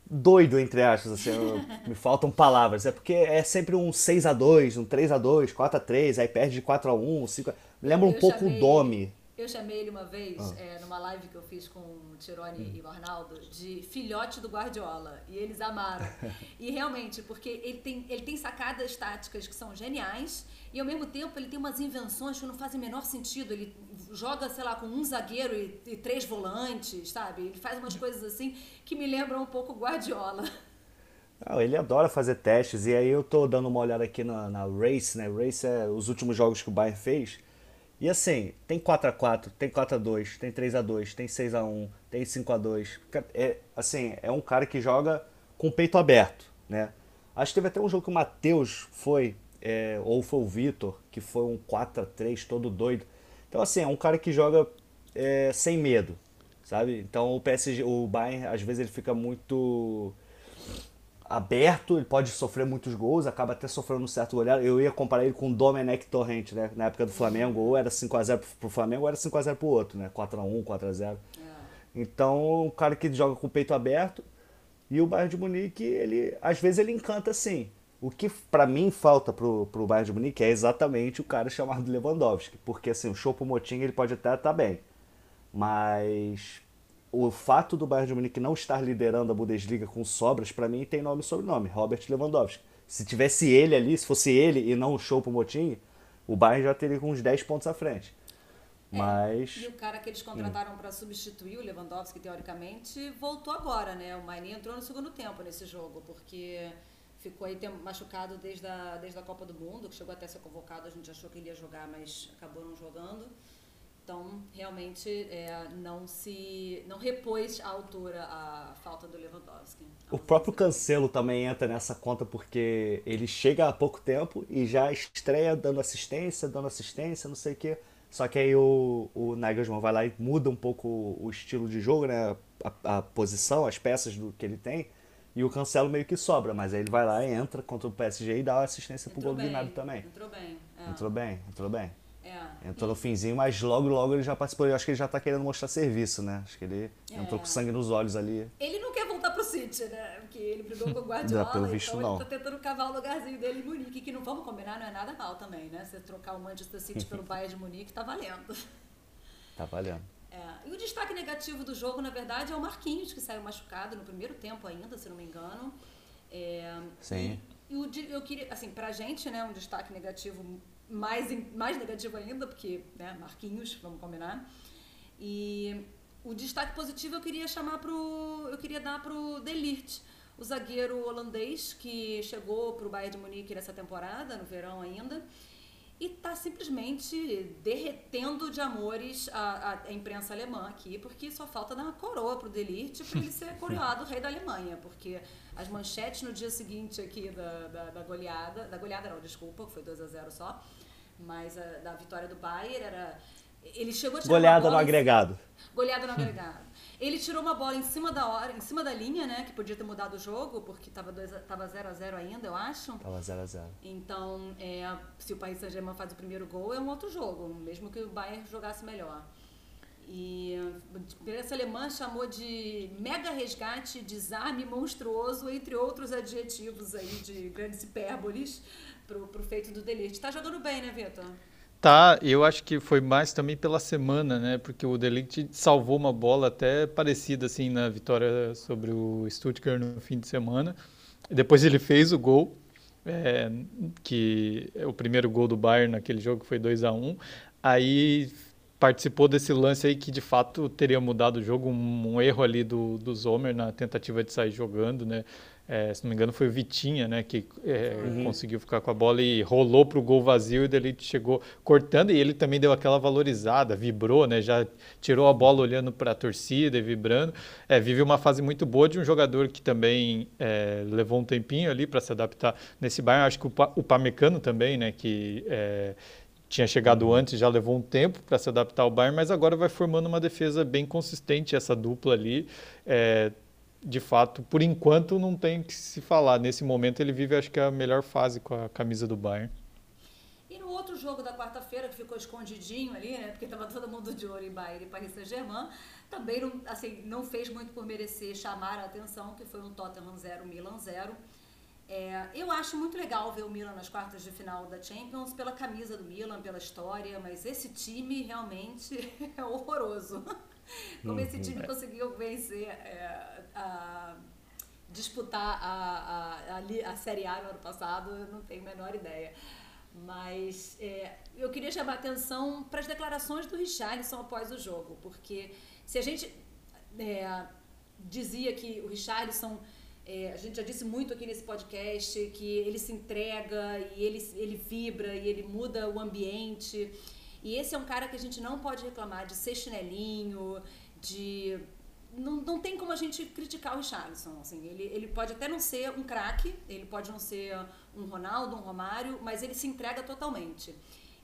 doido, entre aspas, assim, [laughs] me faltam palavras. É porque é sempre um 6 a 2 um 3 a 2 4 a 3 aí perde de 4 a 1 5 a... Lembra um pouco o Domi. Eu chamei ele uma vez, ah. é, numa live que eu fiz com o Tirone hum. e o Arnaldo, de filhote do Guardiola. E eles amaram. [laughs] e realmente, porque ele tem, ele tem sacadas táticas que são geniais e ao mesmo tempo ele tem umas invenções que não fazem o menor sentido. Ele joga, sei lá, com um zagueiro e, e três volantes, sabe? Ele faz umas coisas assim que me lembram um pouco o Guardiola. Não, [laughs] ele adora fazer testes, e aí eu tô dando uma olhada aqui na, na Race, né? Race é os últimos jogos que o Bayern fez. E assim, tem 4x4, tem 4x2, tem 3x2, tem 6x1, tem 5x2. É, assim, é um cara que joga com o peito aberto, né? Acho que teve até um jogo que o Matheus foi, é, ou foi o Vitor, que foi um 4x3 todo doido. Então assim, é um cara que joga é, sem medo, sabe? Então o PSG, o Bayern, às vezes ele fica muito aberto, ele pode sofrer muitos gols, acaba até sofrendo um certo goleado. Eu ia comparar ele com o Domenech Torrente, né? Na época do Flamengo, ou era 5x0 pro Flamengo, ou era 5x0 pro outro, né? 4x1, 4x0. É. Então, um cara que joga com o peito aberto. E o Bayern de Munique, ele, às vezes ele encanta sim. O que para mim falta pro, pro Bayern de Munique é exatamente o cara chamado Lewandowski. Porque assim, o Choupo-Moting ele pode até estar tá bem. Mas o fato do Bayern de Munique não estar liderando a Bundesliga com sobras, para mim tem nome e sobrenome, Robert Lewandowski. Se tivesse ele ali, se fosse ele e não o Choupo-Moting, o Bayern já teria uns 10 pontos à frente. É, Mas... E o cara que eles contrataram hum. para substituir o Lewandowski, teoricamente, voltou agora, né? O Maini entrou no segundo tempo nesse jogo, porque ficou aí machucado desde a, desde a Copa do Mundo, que chegou até a ser convocado, a gente achou que ele ia jogar, mas acabou não jogando. Então, realmente, é, não se não repôs à altura a falta do Lewandowski. O próprio Cancelo também entra nessa conta porque ele chega há pouco tempo e já estreia dando assistência, dando assistência, não sei o quê. Só que aí o, o Nagelsmann vai lá e muda um pouco o estilo de jogo, né? A, a posição, as peças do que ele tem. E o Cancelo meio que sobra, mas aí ele vai lá e entra contra o PSG e dá assistência entrou pro gol do Gnabry também. Entrou bem. É. Entrou bem, entrou bem. É. Entrou no finzinho, mas logo, logo ele já participou. Eu acho que ele já tá querendo mostrar serviço, né? Acho que ele é. entrou com sangue nos olhos ali. Ele não quer voltar pro City, né? Porque ele brigou com o [laughs] Guardiola, pelo visto, então não. ele tá tentando cavar o lugarzinho dele em Munique, que não vamos combinar, não é nada mal também, né? Você trocar o Manchester City pelo [laughs] Bayern de Munique, tá valendo. Tá valendo. É. E o destaque negativo do jogo, na verdade, é o Marquinhos, que saiu machucado no primeiro tempo ainda, se não me engano. É, Sim. E, e o, eu queria, assim, pra gente, né, um destaque negativo mais, mais negativo ainda, porque, né, Marquinhos, vamos combinar. E o destaque positivo eu queria chamar pro. Eu queria dar pro Delirte, o zagueiro holandês que chegou pro Bayern de Munique nessa temporada, no verão ainda. E está simplesmente derretendo de amores a, a, imprensa alemã aqui, porque só falta dar uma coroa pro Delirte para ele ser [laughs] coroado rei da Alemanha, porque as manchetes no dia seguinte aqui da, da, da goleada, da goleada não, desculpa, foi 2 a 0 só, mas a, da vitória do Bayern era ele chegou a tirar goleada no agregado. Goleada no agregado. Ele tirou uma bola em cima da hora, em cima da linha, né, que podia ter mudado o jogo, porque tava dois, tava 0 a 0 ainda, eu acho. Tava 0 a 0. Então, é, se o Paris Saint-Germain faz o primeiro gol, é um outro jogo, mesmo que o Bayern jogasse melhor. E a imprensa alemã chamou de mega resgate, desarme monstruoso, entre outros adjetivos aí de grandes hipérboles pro, pro feito do Delite. Tá jogando bem, né, Vitor? Tá, eu acho que foi mais também pela semana, né? Porque o Delict salvou uma bola até parecida assim na vitória sobre o Stuttgart no fim de semana. Depois ele fez o gol, é, que é o primeiro gol do Bayern naquele jogo que foi 2 a 1 Aí participou desse lance aí que de fato teria mudado o jogo, um, um erro ali do, do Zomer na tentativa de sair jogando, né? É, se não me engano, foi o Vitinha, né, que é, uhum. conseguiu ficar com a bola e rolou para o gol vazio e dele chegou cortando e ele também deu aquela valorizada, vibrou, né, já tirou a bola olhando para a torcida e vibrando. É, vive uma fase muito boa de um jogador que também é, levou um tempinho ali para se adaptar nesse Bayern. Acho que o, pa, o Pamecano também, né, que é, tinha chegado uhum. antes, já levou um tempo para se adaptar ao Bayern, mas agora vai formando uma defesa bem consistente essa dupla ali. É, de fato, por enquanto, não tem que se falar. Nesse momento, ele vive, acho que, a melhor fase com a camisa do Bayern. E no outro jogo da quarta-feira, que ficou escondidinho ali, né? Porque estava todo mundo de olho em Bayern e Paris Saint-Germain, também não, assim, não fez muito por merecer chamar a atenção, que foi um Tottenham 0, Milan 0. É, eu acho muito legal ver o Milan nas quartas de final da Champions pela camisa do Milan, pela história, mas esse time realmente [laughs] é horroroso. Como esse time uhum. conseguiu vencer é, a disputar a, a, a, a, Série A no ano passado, eu não tenho a menor ideia. Mas é, eu queria chamar a atenção para as declarações do Richarlison após o jogo, porque se a gente é, dizia que o Richarlison, é, a gente já disse muito aqui nesse podcast, que ele se entrega e ele, ele vibra e ele muda o ambiente. E esse é um cara que a gente não pode reclamar de ser chinelinho, de não, não tem como a gente criticar o Richarlison. Assim, ele, ele pode até não ser um craque, ele pode não ser um Ronaldo, um Romário, mas ele se entrega totalmente.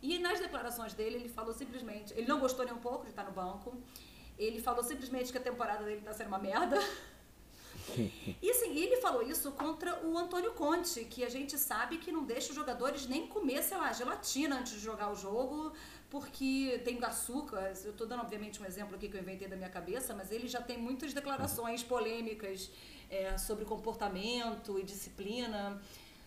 E nas declarações dele, ele falou simplesmente. Ele não gostou nem um pouco de estar no banco. Ele falou simplesmente que a temporada dele está sendo uma merda. [laughs] [laughs] E assim, ele falou isso contra o Antônio Conte, que a gente sabe que não deixa os jogadores nem comer, sei lá, gelatina antes de jogar o jogo, porque tem açúcar. Eu estou dando, obviamente, um exemplo aqui que eu inventei da minha cabeça, mas ele já tem muitas declarações polêmicas é, sobre comportamento e disciplina.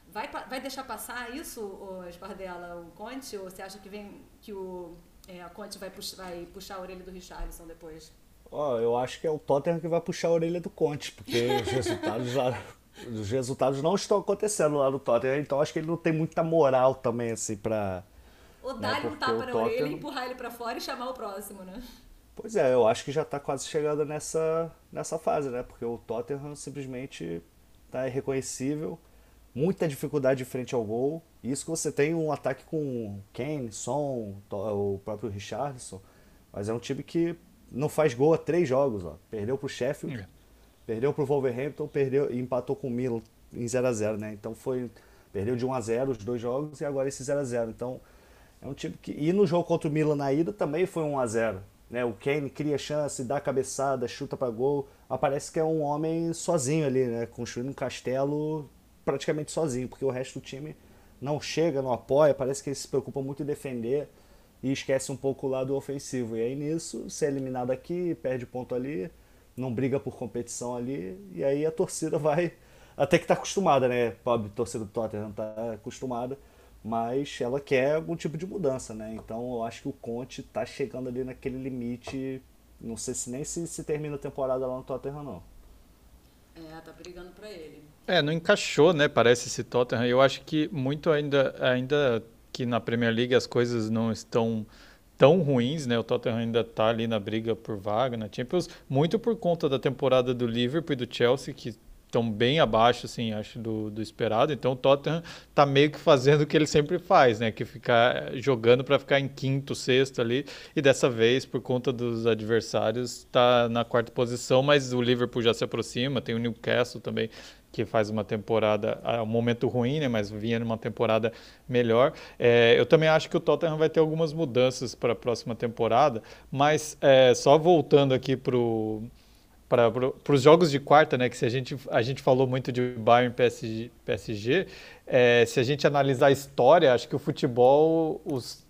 Vai, vai deixar passar isso, o Spardella, o Conte? Ou você acha que, vem, que o é, Conte vai, puxar, vai puxar a orelha do Richarlison depois? Ó, eu acho que é o Tottenham que vai puxar a orelha do Conte, porque [laughs] os resultados lá, os resultados não estão acontecendo lá no Tottenham, então acho que ele não tem muita moral também assim para ou dar-lhe um tapa na orelha, empurrar ele para fora e chamar o próximo, né? Pois é, eu acho que já está quase chegando nessa, nessa fase, né? Porque o Tottenham simplesmente está irreconhecível, muita dificuldade de frente ao gol. Isso que você tem um ataque com Kane, Son, o próprio Richardson, mas é um time que não faz gol há três jogos, ó. Perdeu pro Sheffield, é. perdeu pro Wolverhampton, perdeu e empatou com o Milan em 0 a 0 né? Então foi perdeu de 1 a 0 os dois jogos e agora esse 0 a 0 Então é um time que e no jogo contra o Milan na ida também foi 1 a 0 né? O Kane cria chance, dá cabeçada, chuta para gol. Aparece que é um homem sozinho ali, né? Construindo um castelo praticamente sozinho, porque o resto do time não chega, não apoia, parece que ele se preocupa muito em defender e esquece um pouco o lado ofensivo. E aí nisso, ser eliminado aqui, perde ponto ali, não briga por competição ali, e aí a torcida vai. [laughs] Até que tá acostumada, né? Pobre torcida do Tottenham tá acostumada mas ela quer algum tipo de mudança, né? Então eu acho que o Conte tá chegando ali naquele limite, não sei se nem se, se termina a temporada lá no Tottenham não. É, tá brigando para ele. É, não encaixou, né? Parece esse Tottenham. Eu acho que muito ainda, ainda que na Premier League as coisas não estão tão ruins, né? O Tottenham ainda tá ali na briga por vaga na Champions, muito por conta da temporada do Liverpool e do Chelsea que estão bem abaixo, assim, acho, do, do esperado. Então o Tottenham está meio que fazendo o que ele sempre faz, né? Que ficar jogando para ficar em quinto, sexto ali. E dessa vez, por conta dos adversários, está na quarta posição, mas o Liverpool já se aproxima, tem o Newcastle também que faz uma temporada, um momento ruim, né, mas vinha numa temporada melhor. É, eu também acho que o Tottenham vai ter algumas mudanças para a próxima temporada, mas é, só voltando aqui para o para os jogos de quarta, né, que se a gente, a gente falou muito de Bayern PSG, PSG é, se a gente analisar a história, acho que o futebol, os,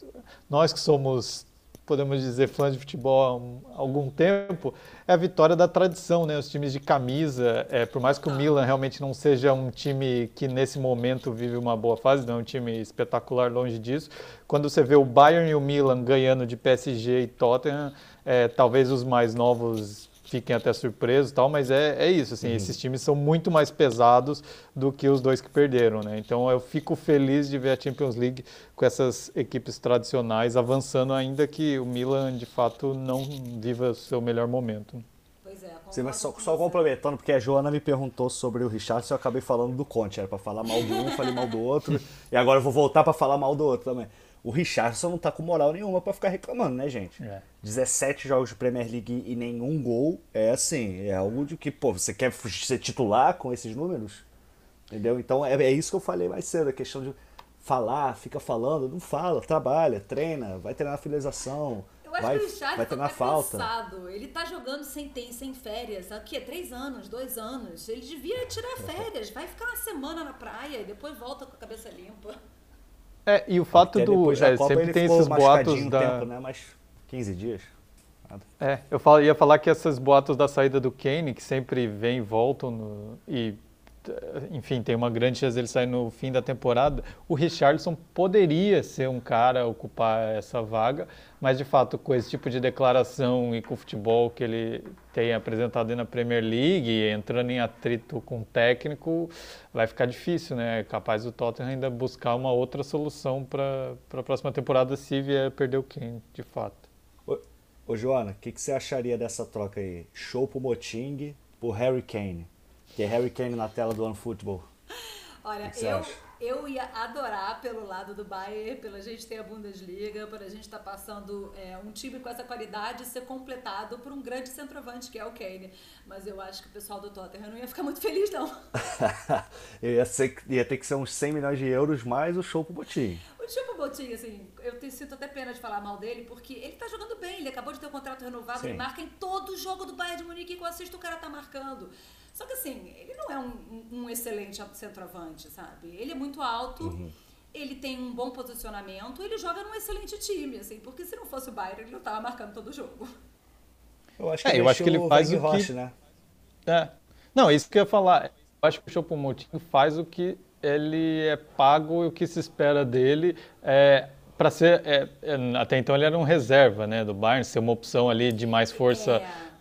nós que somos, podemos dizer, fãs de futebol há algum tempo, é a vitória da tradição, né, os times de camisa, é, por mais que o Milan realmente não seja um time que nesse momento vive uma boa fase, não é um time espetacular longe disso, quando você vê o Bayern e o Milan ganhando de PSG e Tottenham, é, talvez os mais novos fiquem até surpresos e tal, mas é, é isso, assim, uhum. esses times são muito mais pesados do que os dois que perderam, né? Então eu fico feliz de ver a Champions League com essas equipes tradicionais avançando, ainda que o Milan de fato não viva o seu melhor momento. Pois é, Sim, mas só, só complementando, porque a Joana me perguntou sobre o Richardson, eu acabei falando do Conte, era para falar mal de um, falei mal do outro, [laughs] e agora eu vou voltar para falar mal do outro também. O Richardson não tá com moral nenhuma para ficar reclamando, né, gente? É. 17 jogos de Premier League e nenhum gol é assim, é algo de que, pô, você quer ser titular com esses números? Entendeu? Então é, é isso que eu falei mais cedo, a questão de falar, fica falando, não fala, trabalha, treina, vai treinar a finalização. Eu acho vai, que o Richard tá falta. cansado. Ele tá jogando sem, tem, sem férias. Aqui, três anos, dois anos. Ele devia tirar férias. Vai ficar uma semana na praia e depois volta com a cabeça limpa. É, e o fato do. É, Copa, sempre tem esses boatos da. Tempo, né? Mas 15 dias. Nada. É, eu ia falar que esses boatos da saída do Kane, que sempre vem e voltam, no, e enfim, tem uma grande chance dele sair no fim da temporada. O Richardson poderia ser um cara a ocupar essa vaga, mas de fato, com esse tipo de declaração e com o futebol que ele tem apresentado na Premier League, entrando em atrito com o técnico, vai ficar difícil, né? É capaz o Tottenham ainda buscar uma outra solução para a próxima temporada se vier perder o Kane, de fato. Ô, ô Joana, o que, que você acharia dessa troca aí? Show pro Moting por Harry Kane? Que é Harry Kane na tela do OneFootball. Olha, eu, eu ia adorar pelo lado do Bayern, pela gente ter a Bundesliga, para a gente estar tá passando é, um time com essa qualidade ser completado por um grande centroavante, que é o Kane. Mas eu acho que o pessoal do Tottenham não ia ficar muito feliz, não. [laughs] ia, ser, ia ter que ser uns 100 milhões de euros mais o show pro Botinho. O show pro Botinho, assim, eu te, sinto até pena de falar mal dele, porque ele tá jogando bem, ele acabou de ter o um contrato renovado, Sim. ele marca em todo jogo do Bayern de Munique que eu assisto o cara tá marcando. Só que assim, ele não é um, um excelente centroavante, sabe? Ele é muito alto. Uhum ele tem um bom posicionamento, ele joga num excelente time, assim, porque se não fosse o Bayern, ele não estava marcando todo o jogo. Eu acho que, é, eu acho que ele faz o Roche, que... né? É. Não, isso que eu ia falar. Eu acho que o Choupo-Moting faz o que ele é pago e o que se espera dele. É, para ser é, é, até então ele era um reserva né do Bayern ser uma opção ali de mais força é.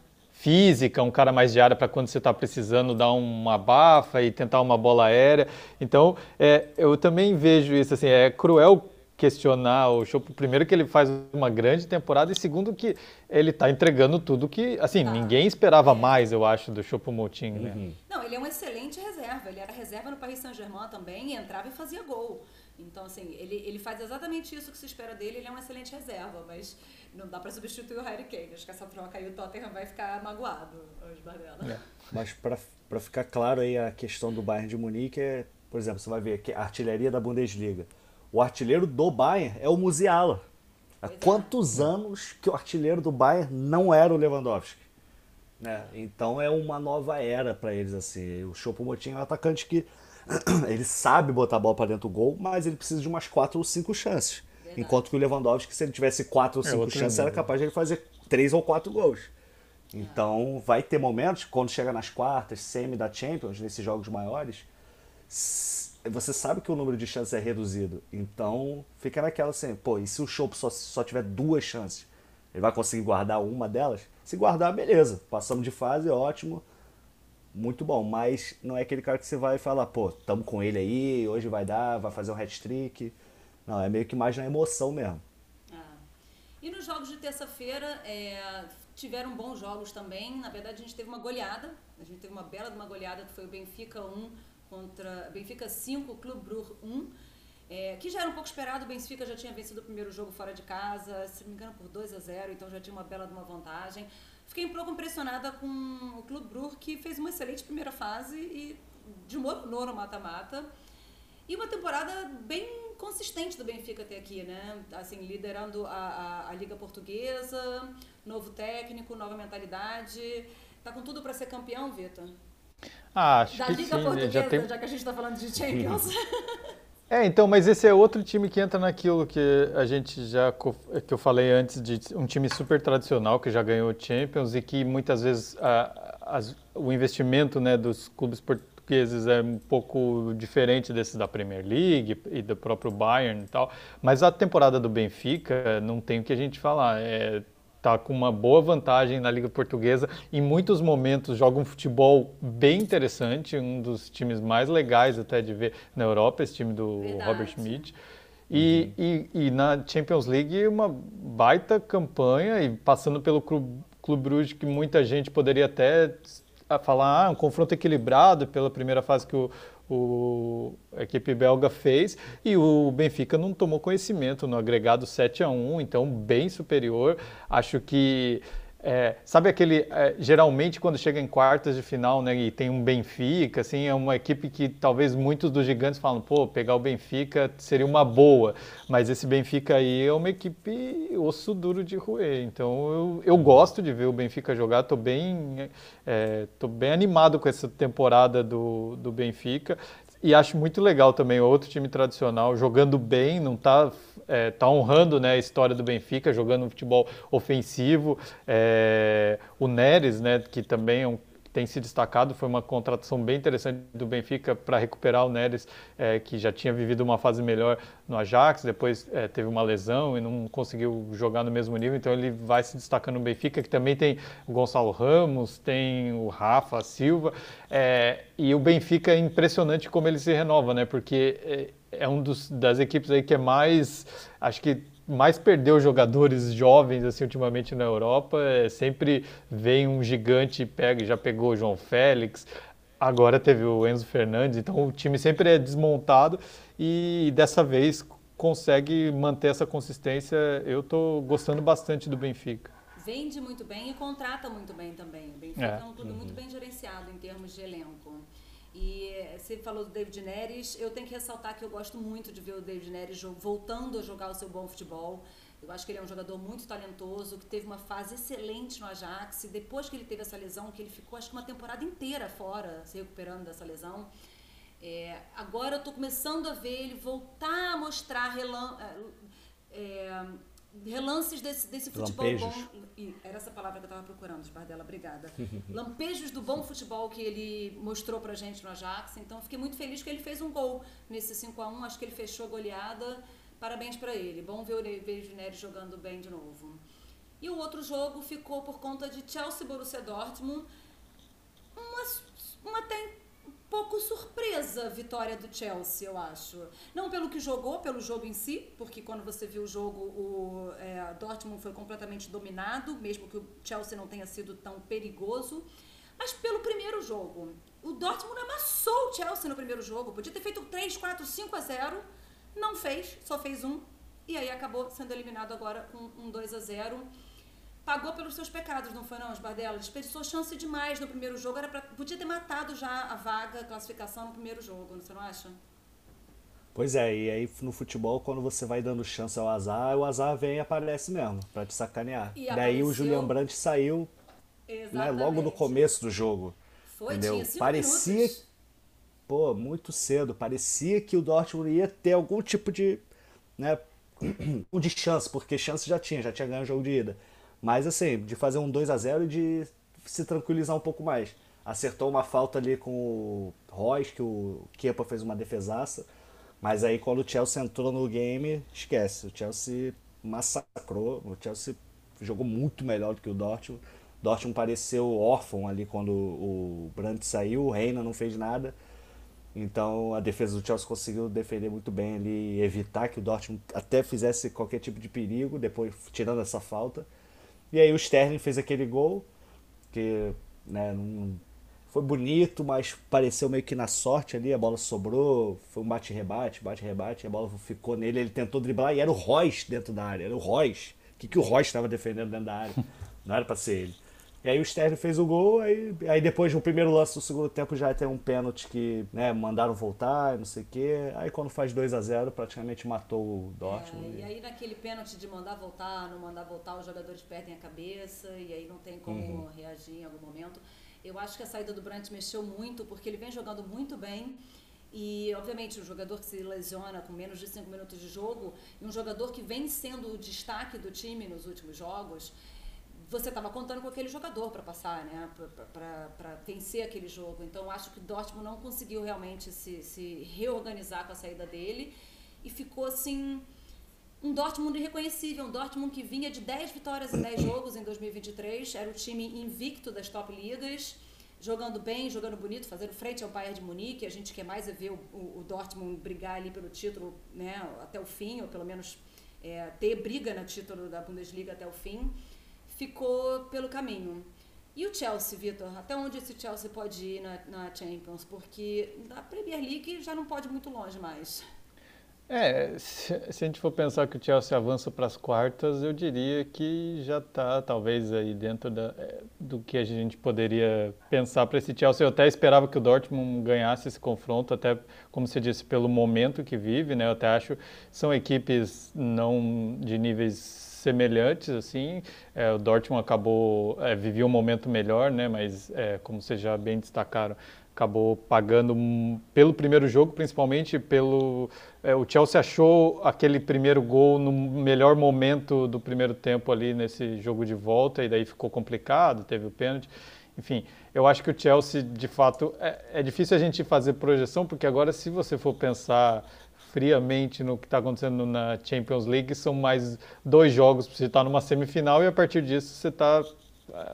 Física um cara mais de área para quando você está precisando dar uma bafa e tentar uma bola aérea então é, eu também vejo isso assim é cruel questionar o Chopo, primeiro que ele faz uma grande temporada e segundo que ele está entregando tudo que, assim, tá. ninguém esperava mais, eu acho, do Chopo Moutinho, né? Uhum. Não, ele é um excelente reserva, ele era reserva no Paris Saint-Germain também, entrava e fazia gol. Então, assim, ele, ele faz exatamente isso que se espera dele, ele é um excelente reserva, mas não dá para substituir o Harry Kane. Acho que essa troca aí o Tottenham vai ficar magoado, hoje, Bardella. É. Mas para ficar claro aí a questão do Bayern de Munique é, por exemplo, você vai ver que a artilharia da Bundesliga o artilheiro do Bayern é o Musiala. Há pois é. quantos é. anos que o artilheiro do Bayern não era o Lewandowski? Né? Então é uma nova era para eles assim. O Choupo-Moting é um atacante que [clears throat] ele sabe botar a bola para dentro do gol, mas ele precisa de umas quatro ou cinco chances. Verdade. Enquanto que o Lewandowski, se ele tivesse quatro ou é cinco é chances, era capaz de ele fazer três ou quatro gols. É. Então vai ter momentos, quando chega nas quartas, semi da Champions, nesses jogos maiores, você sabe que o número de chances é reduzido. Então, fica naquela assim, pô, e se o Chopp só, só tiver duas chances? Ele vai conseguir guardar uma delas? Se guardar, beleza. Passamos de fase, ótimo. Muito bom. Mas não é aquele cara que você vai falar, pô, tamo com ele aí, hoje vai dar, vai fazer um hat-trick. Não, é meio que mais na emoção mesmo. Ah. E nos jogos de terça-feira, é, tiveram bons jogos também. Na verdade, a gente teve uma goleada. A gente teve uma bela de uma goleada que foi o Benfica 1, contra Benfica 5, Clube Brugge 1. É, que já era um pouco esperado, o Benfica já tinha vencido o primeiro jogo fora de casa, se não me engano por 2 a 0, então já tinha uma bela de uma vantagem. Fiquei um pouco impressionada com o Clube Brugge, que fez uma excelente primeira fase e desmoronou no mata-mata. E uma temporada bem consistente do Benfica até aqui, né? Assim, liderando a, a, a Liga Portuguesa, novo técnico, nova mentalidade. Tá com tudo para ser campeão, Vitor? Ah, acho da que Liga sim, Portuguesa, já, tem... já que a gente está falando de Champions. [laughs] É, então, mas esse é outro time que entra naquilo que a gente já que eu falei antes de um time super tradicional que já ganhou Champions e que muitas vezes a, o investimento né, dos clubes portugueses é um pouco diferente desses da Premier League e do próprio Bayern e tal. Mas a temporada do Benfica não tem o que a gente falar. É, está com uma boa vantagem na Liga Portuguesa. Em muitos momentos joga um futebol bem interessante, um dos times mais legais até de ver na Europa, esse time do Verdade. Robert Schmidt. E, uhum. e, e, na Champions League uma baita campanha e passando pelo Clube, Clube Bruges que muita gente poderia até falar ah, um confronto equilibrado pela primeira fase que o, o, a equipe belga fez e o Benfica não tomou conhecimento no agregado 7 a 1 então bem superior. Acho que é, sabe aquele. É, geralmente, quando chega em quartas de final né, e tem um Benfica, assim, é uma equipe que talvez muitos dos gigantes falam, pô, pegar o Benfica seria uma boa. Mas esse Benfica aí é uma equipe osso duro de roer. Então eu, eu gosto de ver o Benfica jogar, estou bem, é, tô bem animado com essa temporada do, do Benfica. E acho muito legal também outro time tradicional jogando bem, não está é, tá honrando né, a história do Benfica, jogando um futebol ofensivo. É, o Neres, né, que também é um tem se destacado. Foi uma contratação bem interessante do Benfica para recuperar o Neres, é, que já tinha vivido uma fase melhor no Ajax, depois é, teve uma lesão e não conseguiu jogar no mesmo nível. Então ele vai se destacando no Benfica, que também tem o Gonçalo Ramos, tem o Rafa Silva. É, e o Benfica é impressionante como ele se renova, né? Porque é, é um dos, das equipes aí que é mais, acho que mais perdeu jogadores jovens assim ultimamente na Europa. É, sempre vem um gigante e pega, já pegou o João Félix, agora teve o Enzo Fernandes, então o time sempre é desmontado e dessa vez consegue manter essa consistência. Eu estou gostando bastante do Benfica. Vende muito bem e contrata muito bem também. O Benfica é, é um clube uhum. muito bem gerenciado em termos de elenco. E você falou do David Neres, eu tenho que ressaltar que eu gosto muito de ver o David Neres voltando a jogar o seu bom futebol. Eu acho que ele é um jogador muito talentoso, que teve uma fase excelente no Ajax. E depois que ele teve essa lesão, que ele ficou acho que uma temporada inteira fora, se recuperando dessa lesão. É, agora eu estou começando a ver ele voltar a mostrar relan é, é relances desse, desse futebol Lampejos. bom. Era essa palavra que eu estava procurando, Bardella, obrigada. [laughs] Lampejos do bom futebol que ele mostrou pra gente no Ajax. Então fiquei muito feliz que ele fez um gol nesse 5 a 1 Acho que ele fechou a goleada. Parabéns para ele. Bom ver o Nery jogando bem de novo. E o outro jogo ficou por conta de Chelsea Borussia Dortmund. Uma, uma até um pouco surpresa a vitória do Chelsea, eu acho. Não pelo que jogou, pelo jogo em si, porque quando você viu o jogo, o é, Dortmund foi completamente dominado, mesmo que o Chelsea não tenha sido tão perigoso. Mas pelo primeiro jogo. O Dortmund amassou o Chelsea no primeiro jogo. Podia ter feito 3, 4, 5 a 0 não fez, só fez um. E aí acabou sendo eliminado agora com um 2 a 0 Pagou pelos seus pecados, não foi não, Bardella? Desperdiçou chance demais no primeiro jogo. Era pra, podia ter matado já a vaga, a classificação no primeiro jogo, você não acha? Pois é, e aí no futebol, quando você vai dando chance ao azar, o azar vem e aparece mesmo, pra te sacanear. E Daí apareceu... o Julian Brandt saiu né, logo no começo do jogo. Foi, entendeu? Parecia minutos. pô, muito cedo. Parecia que o Dortmund ia ter algum tipo de, né, [clears throat] de chance, porque chance já tinha, já tinha ganho o jogo de ida. Mas assim, de fazer um 2 a 0 e de se tranquilizar um pouco mais. Acertou uma falta ali com o Royce, que o Kepa fez uma defesaça. Mas aí quando o Chelsea entrou no game, esquece. O Chelsea massacrou. O Chelsea jogou muito melhor do que o Dortmund. O Dortmund pareceu órfão ali quando o Brandt saiu. O Reina não fez nada. Então a defesa do Chelsea conseguiu defender muito bem ali, evitar que o Dortmund até fizesse qualquer tipo de perigo, depois tirando essa falta. E aí o Sterling fez aquele gol, que né, não, foi bonito, mas pareceu meio que na sorte ali, a bola sobrou, foi um bate-rebate, bate-rebate, a bola ficou nele, ele tentou driblar e era o Royce dentro da área, era o Royce. O que, que o Royce estava defendendo dentro da área? Não era para ser ele. E aí o Sterling fez o gol, aí, aí depois no primeiro lance do segundo tempo já tem um pênalti que né, mandaram voltar, não sei o quê. Aí quando faz 2 a 0 praticamente matou o Dortmund. É, e aí naquele pênalti de mandar voltar, não mandar voltar, os jogadores perdem a cabeça e aí não tem como Uhum. reagir em algum momento. Eu acho que a saída do Brandt mexeu muito, porque ele vem jogando muito bem. E, obviamente, um jogador que se lesiona com menos de 5 minutos de jogo, e um jogador que vem sendo o destaque do time nos últimos jogos, você estava contando com aquele jogador para passar, né? Para vencer aquele jogo. Então, acho que o Dortmund não conseguiu realmente se, se reorganizar com a saída dele e ficou assim. Um Dortmund irreconhecível, um Dortmund que vinha de 10 vitórias em 10 jogos em 2023, era o time invicto das top ligas, jogando bem, jogando bonito, fazendo frente ao Bayern de Munique. A gente quer mais é ver o, o, Dortmund brigar ali pelo título né, até o fim, ou pelo menos é, ter briga no título da Bundesliga até o fim ficou pelo caminho. E o Chelsea, Vitor? Até onde esse Chelsea pode ir na, na, Champions? Porque da Premier League já não pode muito longe mais. É, se, se a gente for pensar que o Chelsea avança para as quartas, eu diria que já está talvez aí dentro da, é, do que a gente poderia pensar para esse Chelsea. Eu até esperava que o Dortmund ganhasse esse confronto, até como você disse, pelo momento que vive, né? Eu até acho são equipes não de níveis semelhantes assim. É, o Dortmund acabou é, um momento melhor, né? Mas é, como vocês já bem destacaram, acabou pagando pelo primeiro jogo, principalmente pelo é, o Chelsea achou aquele primeiro gol no melhor momento do primeiro tempo ali nesse jogo de volta e daí ficou complicado, teve o pênalti. Enfim, eu acho que o Chelsea, de fato, é, é difícil a gente fazer projeção, porque agora, se você for pensar friamente no que está acontecendo na Champions League, são mais dois jogos para você estar numa semifinal e a partir disso você está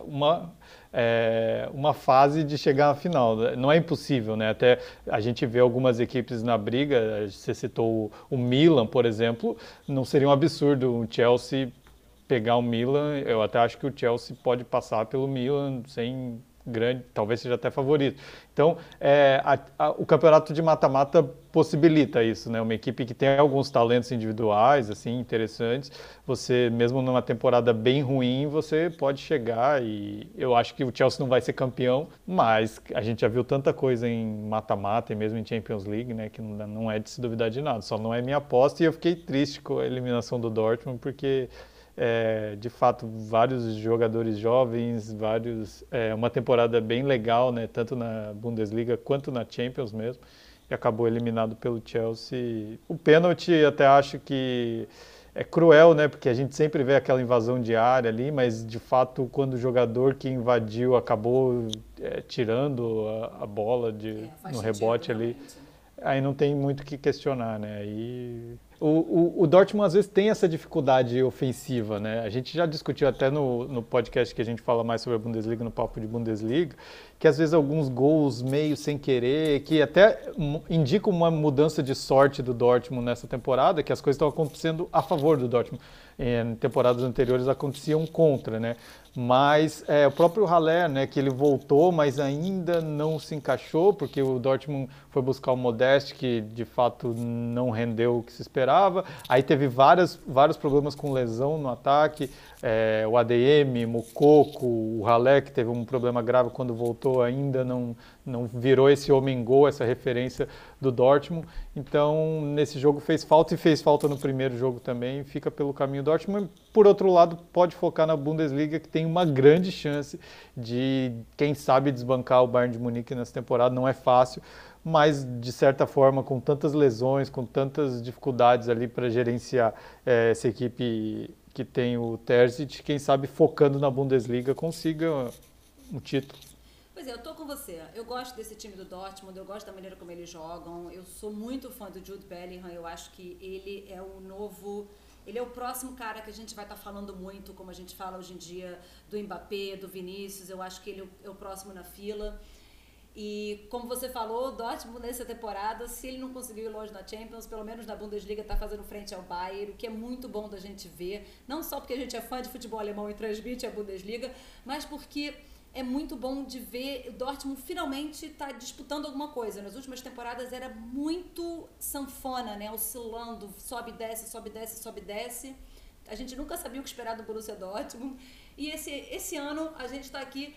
uma, é, uma fase de chegar à final. Não é impossível, né? Até a gente vê algumas equipes na briga, você citou o Milan, por exemplo, não seria um absurdo o Chelsea pegar o Milan. Eu até acho que o Chelsea pode passar pelo Milan sem grande, talvez seja até favorito. Então, é, a, a, o campeonato de mata-mata possibilita isso, né? Uma equipe que tem alguns talentos individuais, assim, interessantes. Você, mesmo numa temporada bem ruim, você pode chegar e eu acho que o Chelsea não vai ser campeão, mas a gente já viu tanta coisa em mata-mata e mesmo em Champions League, né? Que não, é de se duvidar de nada. Só não é minha aposta e eu fiquei triste com a eliminação do Dortmund porque é, de fato vários jogadores jovens, vários é, uma temporada bem legal, né, tanto na Bundesliga quanto na Champions mesmo, e acabou eliminado pelo Chelsea. O pênalti até acho que é cruel, né, porque a gente sempre vê aquela invasão de área ali, mas de fato quando o jogador que invadiu acabou é, tirando a, a bola de, é, no rebote ali, aí não tem muito o que questionar, né? Aí o, o, o, Dortmund às vezes tem essa dificuldade ofensiva, né? A gente já discutiu até no, no podcast que a gente fala mais sobre a Bundesliga, no papo de Bundesliga, que às vezes alguns gols meio sem querer, que até indicam uma mudança de sorte do Dortmund nessa temporada, que as coisas estão acontecendo a favor do Dortmund. Em temporadas anteriores aconteciam contra, né? Mas é, o próprio Haller, né, que ele voltou, mas ainda não se encaixou, porque o Dortmund foi buscar o Modeste, que de fato não rendeu o que se esperava. Aí teve várias, vários problemas com lesão no ataque, é, o ADM, Mukoko, o Haller, que teve um problema grave quando voltou, ainda não, não virou esse homem-gol, essa referência do Dortmund. Então, nesse jogo fez falta e fez falta no primeiro jogo também, fica pelo caminho do Dortmund. Por outro lado, pode focar na Bundesliga, que tem uma grande chance de, quem sabe, desbancar o Bayern de Munique nessa temporada. Não é fácil, mas de certa forma, com tantas lesões, com tantas dificuldades ali para gerenciar é, essa equipe que tem o Terzic, quem sabe focando na Bundesliga consiga um título. Pois é, eu tô com você. Eu gosto desse time do Dortmund, eu gosto da maneira como eles jogam. Eu sou muito fã do Jude Bellingham. Eu acho que ele é o novo, ele é o próximo cara que a gente vai estar tá falando muito, como a gente fala hoje em dia do Mbappé, do Vinícius. Eu acho que ele é o próximo na fila. E como você falou, o Dortmund nessa temporada, se ele não conseguiu ir longe na Champions, pelo menos na Bundesliga está fazendo frente ao Bayern, o que é muito bom da gente ver, não só porque a gente é fã de futebol alemão e transmite a Bundesliga, mas porque é muito bom de ver o Dortmund finalmente está disputando alguma coisa. Nas últimas temporadas era muito sanfona, né? Oscilando, sobe, desce, sobe, desce, sobe, desce. A gente nunca sabia o que esperar do Borussia Dortmund. E esse, esse ano a gente está aqui,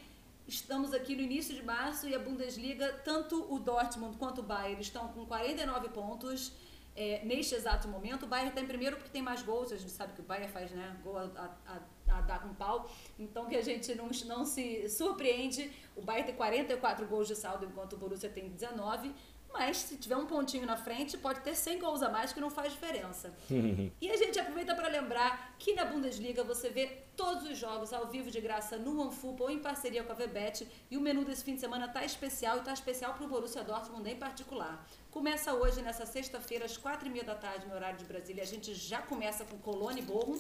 estamos aqui no início de março e a Bundesliga, tanto o Dortmund quanto o Bayern estão com 49 pontos. É, neste exato momento, o Bayern está em primeiro porque tem mais gols. A gente sabe que o Bayern faz né, gol a, a, a dar com pau. Então que a gente não, não se surpreende. O Bayern tem 44 gols de saldo, enquanto o Borussia tem 19. Mas se tiver um pontinho na frente, pode ter 100 gols a mais que não faz diferença. [laughs] e a gente aproveita para lembrar que na Bundesliga você vê todos os jogos ao vivo de graça no OneFootball ou em parceria com a VBet. E o menu desse fim de semana tá especial e tá especial para o Borussia Dortmund em particular. Começa hoje, nessa sexta-feira, às 4h30 da tarde, no horário de Brasília. A gente já começa com Colônia e Borrom.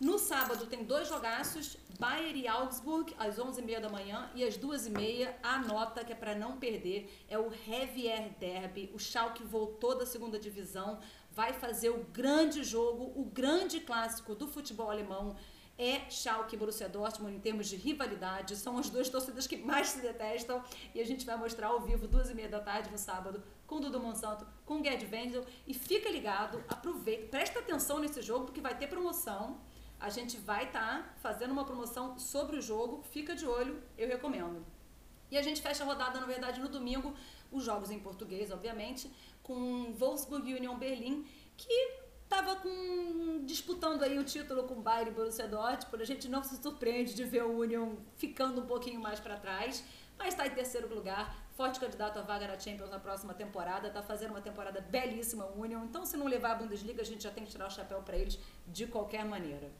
No sábado tem dois jogaços, Bayern e Augsburg, às 11h30 da manhã e às 2h30, a nota que é para não perder é o Heavier Derby. O Schalke voltou da segunda divisão, vai fazer o grande jogo, o grande clássico do futebol alemão. É Schalke e Borussia Dortmund em termos de rivalidade. São as duas torcidas que mais se detestam. E a gente vai mostrar ao vivo, duas e meia da tarde no sábado, com Dudu Monsanto, com Gerd Wendel. E fica ligado, aproveita, presta atenção nesse jogo, porque vai ter promoção a gente vai estar tá fazendo uma promoção sobre o jogo, fica de olho, eu recomendo. E a gente fecha a rodada, na verdade, no domingo, os jogos em português, obviamente, com Wolfsburg Union Berlim, que estava disputando aí o título com o Bayern e Borussia Dortmund. A gente não se surpreende de ver o Union ficando um pouquinho mais para trás, mas está em terceiro lugar, forte candidato à vaga na Champions na próxima temporada, está fazendo uma temporada belíssima o Union. Então, se não levar a Bundesliga, a gente já tem que tirar o chapéu para eles de qualquer maneira.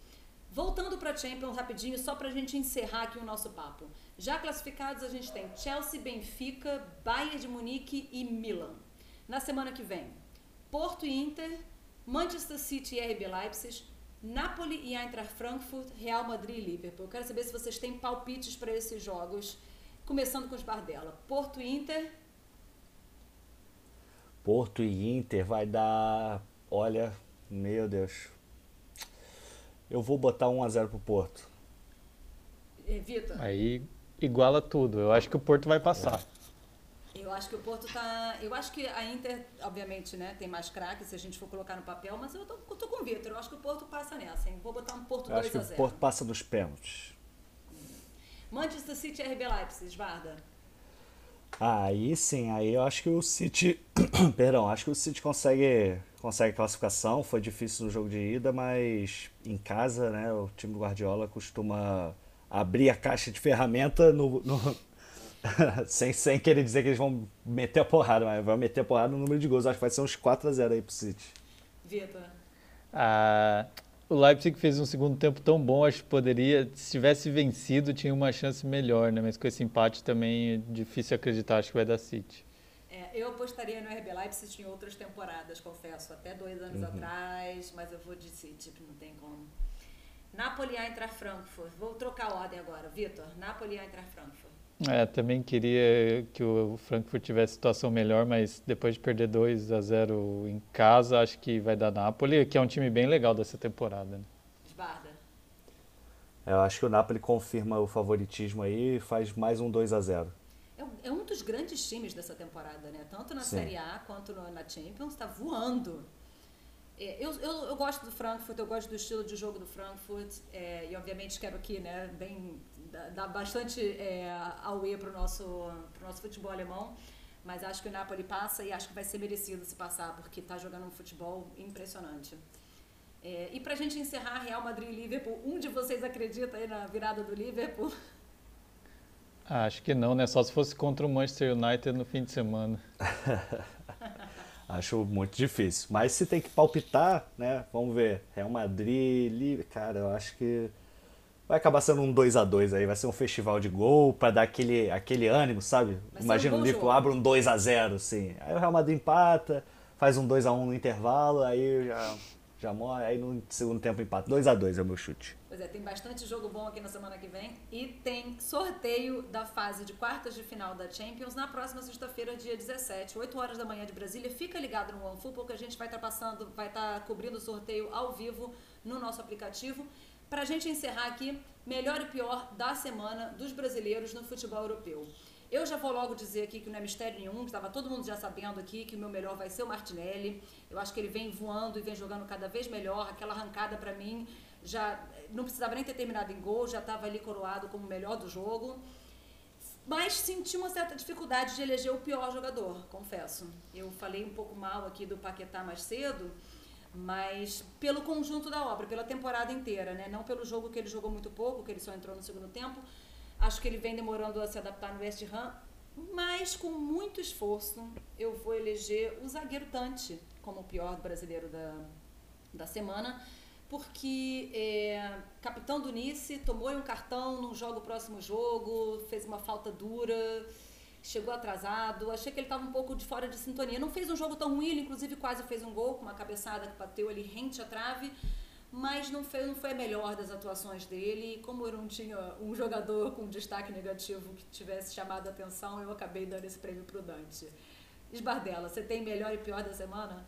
Voltando para a Champions rapidinho, só para a gente encerrar aqui o nosso papo. Já classificados, a gente tem Chelsea, Benfica, Bayern de Munique e Milan. Na semana que vem, Porto e Inter, Manchester City e RB Leipzig, Napoli e Eintracht Frankfurt, Real Madrid e Liverpool. Eu quero saber se vocês têm palpites para esses jogos, começando com os Bardella. Porto e Inter. Porto e Inter vai dar, olha, meu Deus, eu vou botar 1 a 0 pro Porto. Vitor? Aí iguala tudo. Eu acho que o Porto vai passar. Eu acho que o Porto tá. Eu acho que a Inter, obviamente, né, tem mais craques se a gente for colocar no papel, mas eu tô, eu tô com o Vitor. Eu acho que o Porto passa nessa, hein? Vou botar um Porto 2 a 0. Acho que o Porto passa nos pênaltis. Manchester City RB Leipzig, Varda. Aí sim, aí eu acho que o City, [coughs] perdão, acho que o City consegue consegue classificação. Foi difícil no jogo de ida, mas em casa, né, o time do Guardiola costuma abrir a caixa de ferramenta no, no [laughs] sem, sem querer dizer que eles vão meter a porrada, mas vão meter a porrada no número de gols. Acho que vai ser uns 4 a 0 aí pro City. Vitor. Ah, o Leipzig fez um segundo tempo tão bom, acho que poderia, se tivesse vencido, tinha uma chance melhor, né? Mas com esse empate também é difícil acreditar, acho que vai dar City. É, eu apostaria no RB Leipzig em outras temporadas, confesso, até dois anos uhum. atrás, mas eu vou de City, não tem como. Napoli Eintracht Frankfurt. Vou trocar a ordem agora, Vitor. Napoli Eintracht Frankfurt. É, também queria que o Frankfurt tivesse situação melhor, mas depois de perder 2 a 0 em casa, acho que vai dar Napoli, que é um time bem legal dessa temporada. Né? Esbarda. É, eu acho que o Napoli confirma o favoritismo aí e faz mais um 2 a 0 é, é um dos grandes times dessa temporada, né? Tanto na Sim. Série A quanto na Champions, está voando. É, eu, eu, eu, gosto do Frankfurt, eu gosto do estilo de jogo do Frankfurt é, e obviamente quero aqui, né, bem dá, bastante é, auê para o nosso, pro nosso futebol alemão. Mas acho que o Napoli passa e acho que vai ser merecido se passar, porque está jogando um futebol impressionante. É, e para a gente encerrar, Real Madrid e Liverpool, um de vocês acredita aí na virada do Liverpool? [laughs] Ah, acho que não, né? Só se fosse contra o Manchester United no fim de semana. [laughs] acho muito difícil. Mas se tem que palpitar, né? Vamos ver. Real Madrid, Liverpool, cara, eu acho que Vai acabar sendo um 2 a 2 aí, vai ser um festival de gol para dar aquele, aquele ânimo, sabe? Vai Imagina um o Liverpool abre um 2 a 0 assim. Aí o Real Madrid empata, faz um 2 a 1 no intervalo, aí já já morre, aí no segundo tempo empata. 2 a 2 é o meu chute. Pois é, tem bastante jogo bom aqui na semana que vem e tem sorteio da fase de quartas de final da Champions na próxima sexta-feira, dia 17, 8 horas da manhã de Brasília. Fica ligado no OneFootball que a gente vai estar passando, vai estar cobrindo o sorteio ao vivo no nosso aplicativo. Para a gente encerrar aqui, melhor e pior da semana dos brasileiros no futebol europeu. Eu já vou logo dizer aqui que não é mistério nenhum, que estava todo mundo já sabendo aqui que o meu melhor vai ser o Martinelli. Eu acho que ele vem voando e vem jogando cada vez melhor. Aquela arrancada para mim já não precisava nem ter terminado em gol, já estava ali coroado como o melhor do jogo. Mas senti uma certa dificuldade de eleger o pior jogador, confesso. Eu falei um pouco mal aqui do Paquetá mais cedo, mas pelo conjunto da obra, pela temporada inteira, né? Não pelo jogo que ele jogou muito pouco, que ele só entrou no segundo tempo. Acho que ele vem demorando a se adaptar no West Ham, mas com muito esforço eu vou eleger o zagueiro Tante como o pior brasileiro da, da semana, porque é, capitão do Nice tomou um cartão, não joga o próximo jogo, fez uma falta dura chegou atrasado, achei que ele estava um pouco de fora de sintonia. Não fez um jogo tão ruim, ele inclusive quase fez um gol com uma cabeçada que bateu ali rente à trave, mas não foi, não foi a melhor das atuações dele. Como eu não tinha um jogador com destaque negativo que tivesse chamado a atenção, eu acabei dando esse prêmio para o Dante. Esbardela, você tem melhor e pior da semana?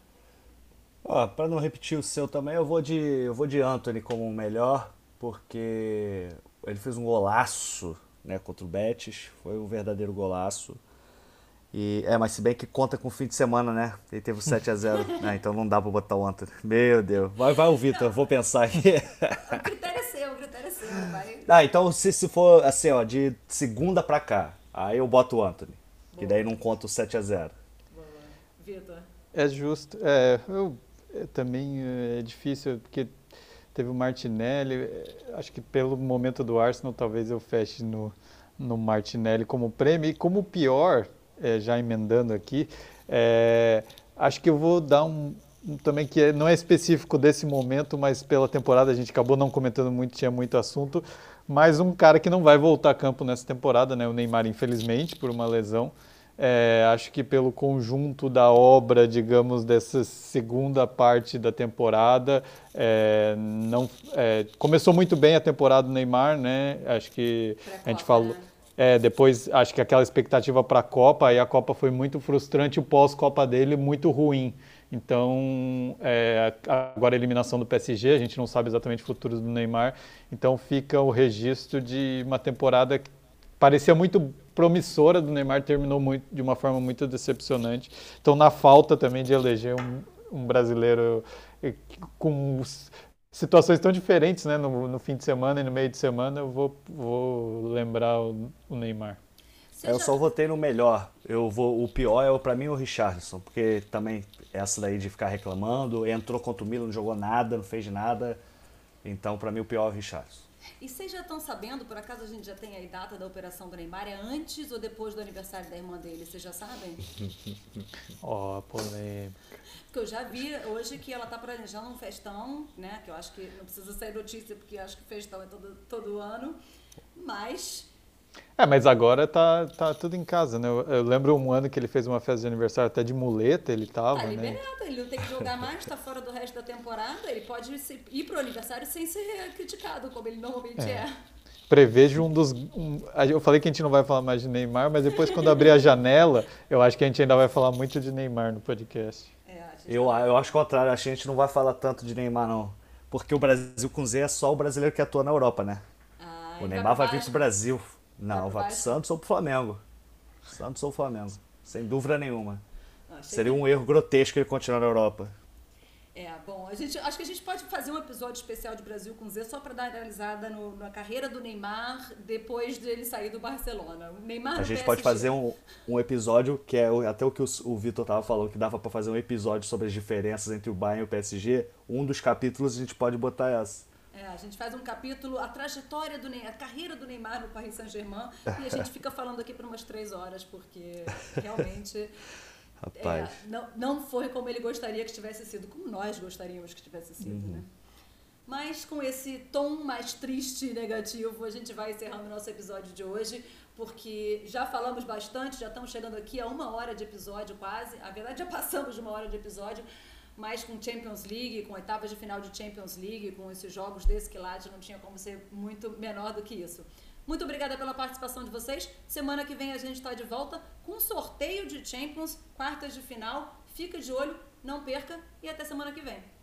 Ó, para não repetir o seu também, eu vou de eu vou de Anthony como o melhor, porque ele fez um golaço né, contra o Betis. Foi um verdadeiro golaço. E, é, mas se bem que conta com o fim de semana, né? Ele teve o [laughs] 7x0. né, então não dá pra botar o Antônio. Meu Deus. Vai, vai o Vitor, vou pensar aqui. o critério é seu, o critério é seu. Vai. Ah, então se, se for assim, ó, de segunda pra cá, aí eu boto o Anthony. Boa. Que daí não conta o 7x0. Vitor. É justo. É, eu, eu também é difícil, porque teve o Martinelli. Eh, acho que pelo momento do Arsenal, talvez eu feche no, no Martinelli como prêmio. E como pior, é, já emendando aqui, é, acho que eu vou dar um, também que é, não é específico desse momento, mas pela temporada a gente acabou não comentando muito, tinha muito assunto. Mas um cara que não vai voltar a campo nessa temporada, né? O Neymar, infelizmente, por uma lesão. É, acho que pelo conjunto da obra, digamos, dessa segunda parte da temporada, é, não é, começou muito bem a temporada do Neymar, né? Acho que a gente falou. Né? É, depois, acho que aquela expectativa para a Copa, aí a Copa foi muito frustrante, o pós-Copa dele muito ruim. Então, é, agora a eliminação do PSG, a gente não sabe exatamente o futuro do Neymar, então fica o registro de uma temporada parecia muito promissora do Neymar, terminou muito, de uma forma muito decepcionante. Então, na falta também de eleger um, um brasileiro eh, com situações tão diferentes né, no, no, fim de semana e no meio de semana, eu vou, vou lembrar o, o Neymar. Eu só votei no melhor. Eu vou, o pior é para mim o Richardson, porque também essa daí de ficar reclamando, entrou contra o Milan, não jogou nada, não fez nada. Então, para mim o pior é o Richardson. E vocês já estão sabendo, por acaso a gente já tem a data da operação do Neymar? É antes ou depois do aniversário da irmã dele? Vocês já sabem? [laughs] Ó, oh, polêmica. Porque eu já vi hoje que ela está planejando um festão, né? Que eu acho que não precisa sair notícia, porque eu acho que festão é todo, todo ano. Mas é, mas agora tá, tá tudo em casa, né? Eu, eu, lembro um ano que ele fez uma festa de aniversário até de muleta, ele tava, tá né? liberado, ele não tem que jogar mais, tá fora do resto da temporada, ele pode ir pro aniversário sem ser criticado, como ele normalmente é. é. Prevejo um dos. Um, eu falei que a gente não vai falar mais de Neymar, mas depois, quando abrir a janela, eu acho que a gente ainda vai falar muito de Neymar no podcast. É, eu, eu acho o contrário, acho que a gente não vai falar tanto de Neymar, não. Porque o Brasil com Z é só o brasileiro que atua na Europa, né? Ah, o Neymar vai vir pro Brasil. Não, vai pro Santos ou pro Flamengo. Santos ou Flamengo. Sem dúvida nenhuma. Ah, Seria um erro grotesco ele continuar na Europa. É, bom, a gente, acho que a gente pode fazer um episódio especial de Brasil com Z só para dar uma analisada no, na carreira do Neymar depois dele sair do Barcelona. O Neymar a gente pode fazer um, um episódio que é até o que o, o Vitor tava falando, que dava para fazer um episódio sobre as diferenças entre o Bayern e o PSG. Um dos capítulos a gente pode botar essa. É, a gente faz um capítulo, a trajetória do Neymar, a carreira do Neymar no Paris Saint-Germain, e a gente fica falando aqui por umas três horas, porque realmente [laughs] Rapaz. É, não, não foi como ele gostaria que tivesse sido, como nós gostaríamos que tivesse sido, uhum. né? Mas com esse tom mais triste e negativo, a gente vai encerrando o nosso episódio de hoje, porque já falamos bastante, já estamos chegando aqui a uma hora de episódio quase. Na verdade, já passamos de uma hora de episódio mas com Champions League, com oitavas de final de Champions League, com esses jogos desse lá não tinha como ser muito menor do que isso. Muito obrigada pela participação de vocês. Semana que vem a gente está de volta com sorteio de Champions, quartas de final. Fica de olho, não perca e até semana que vem.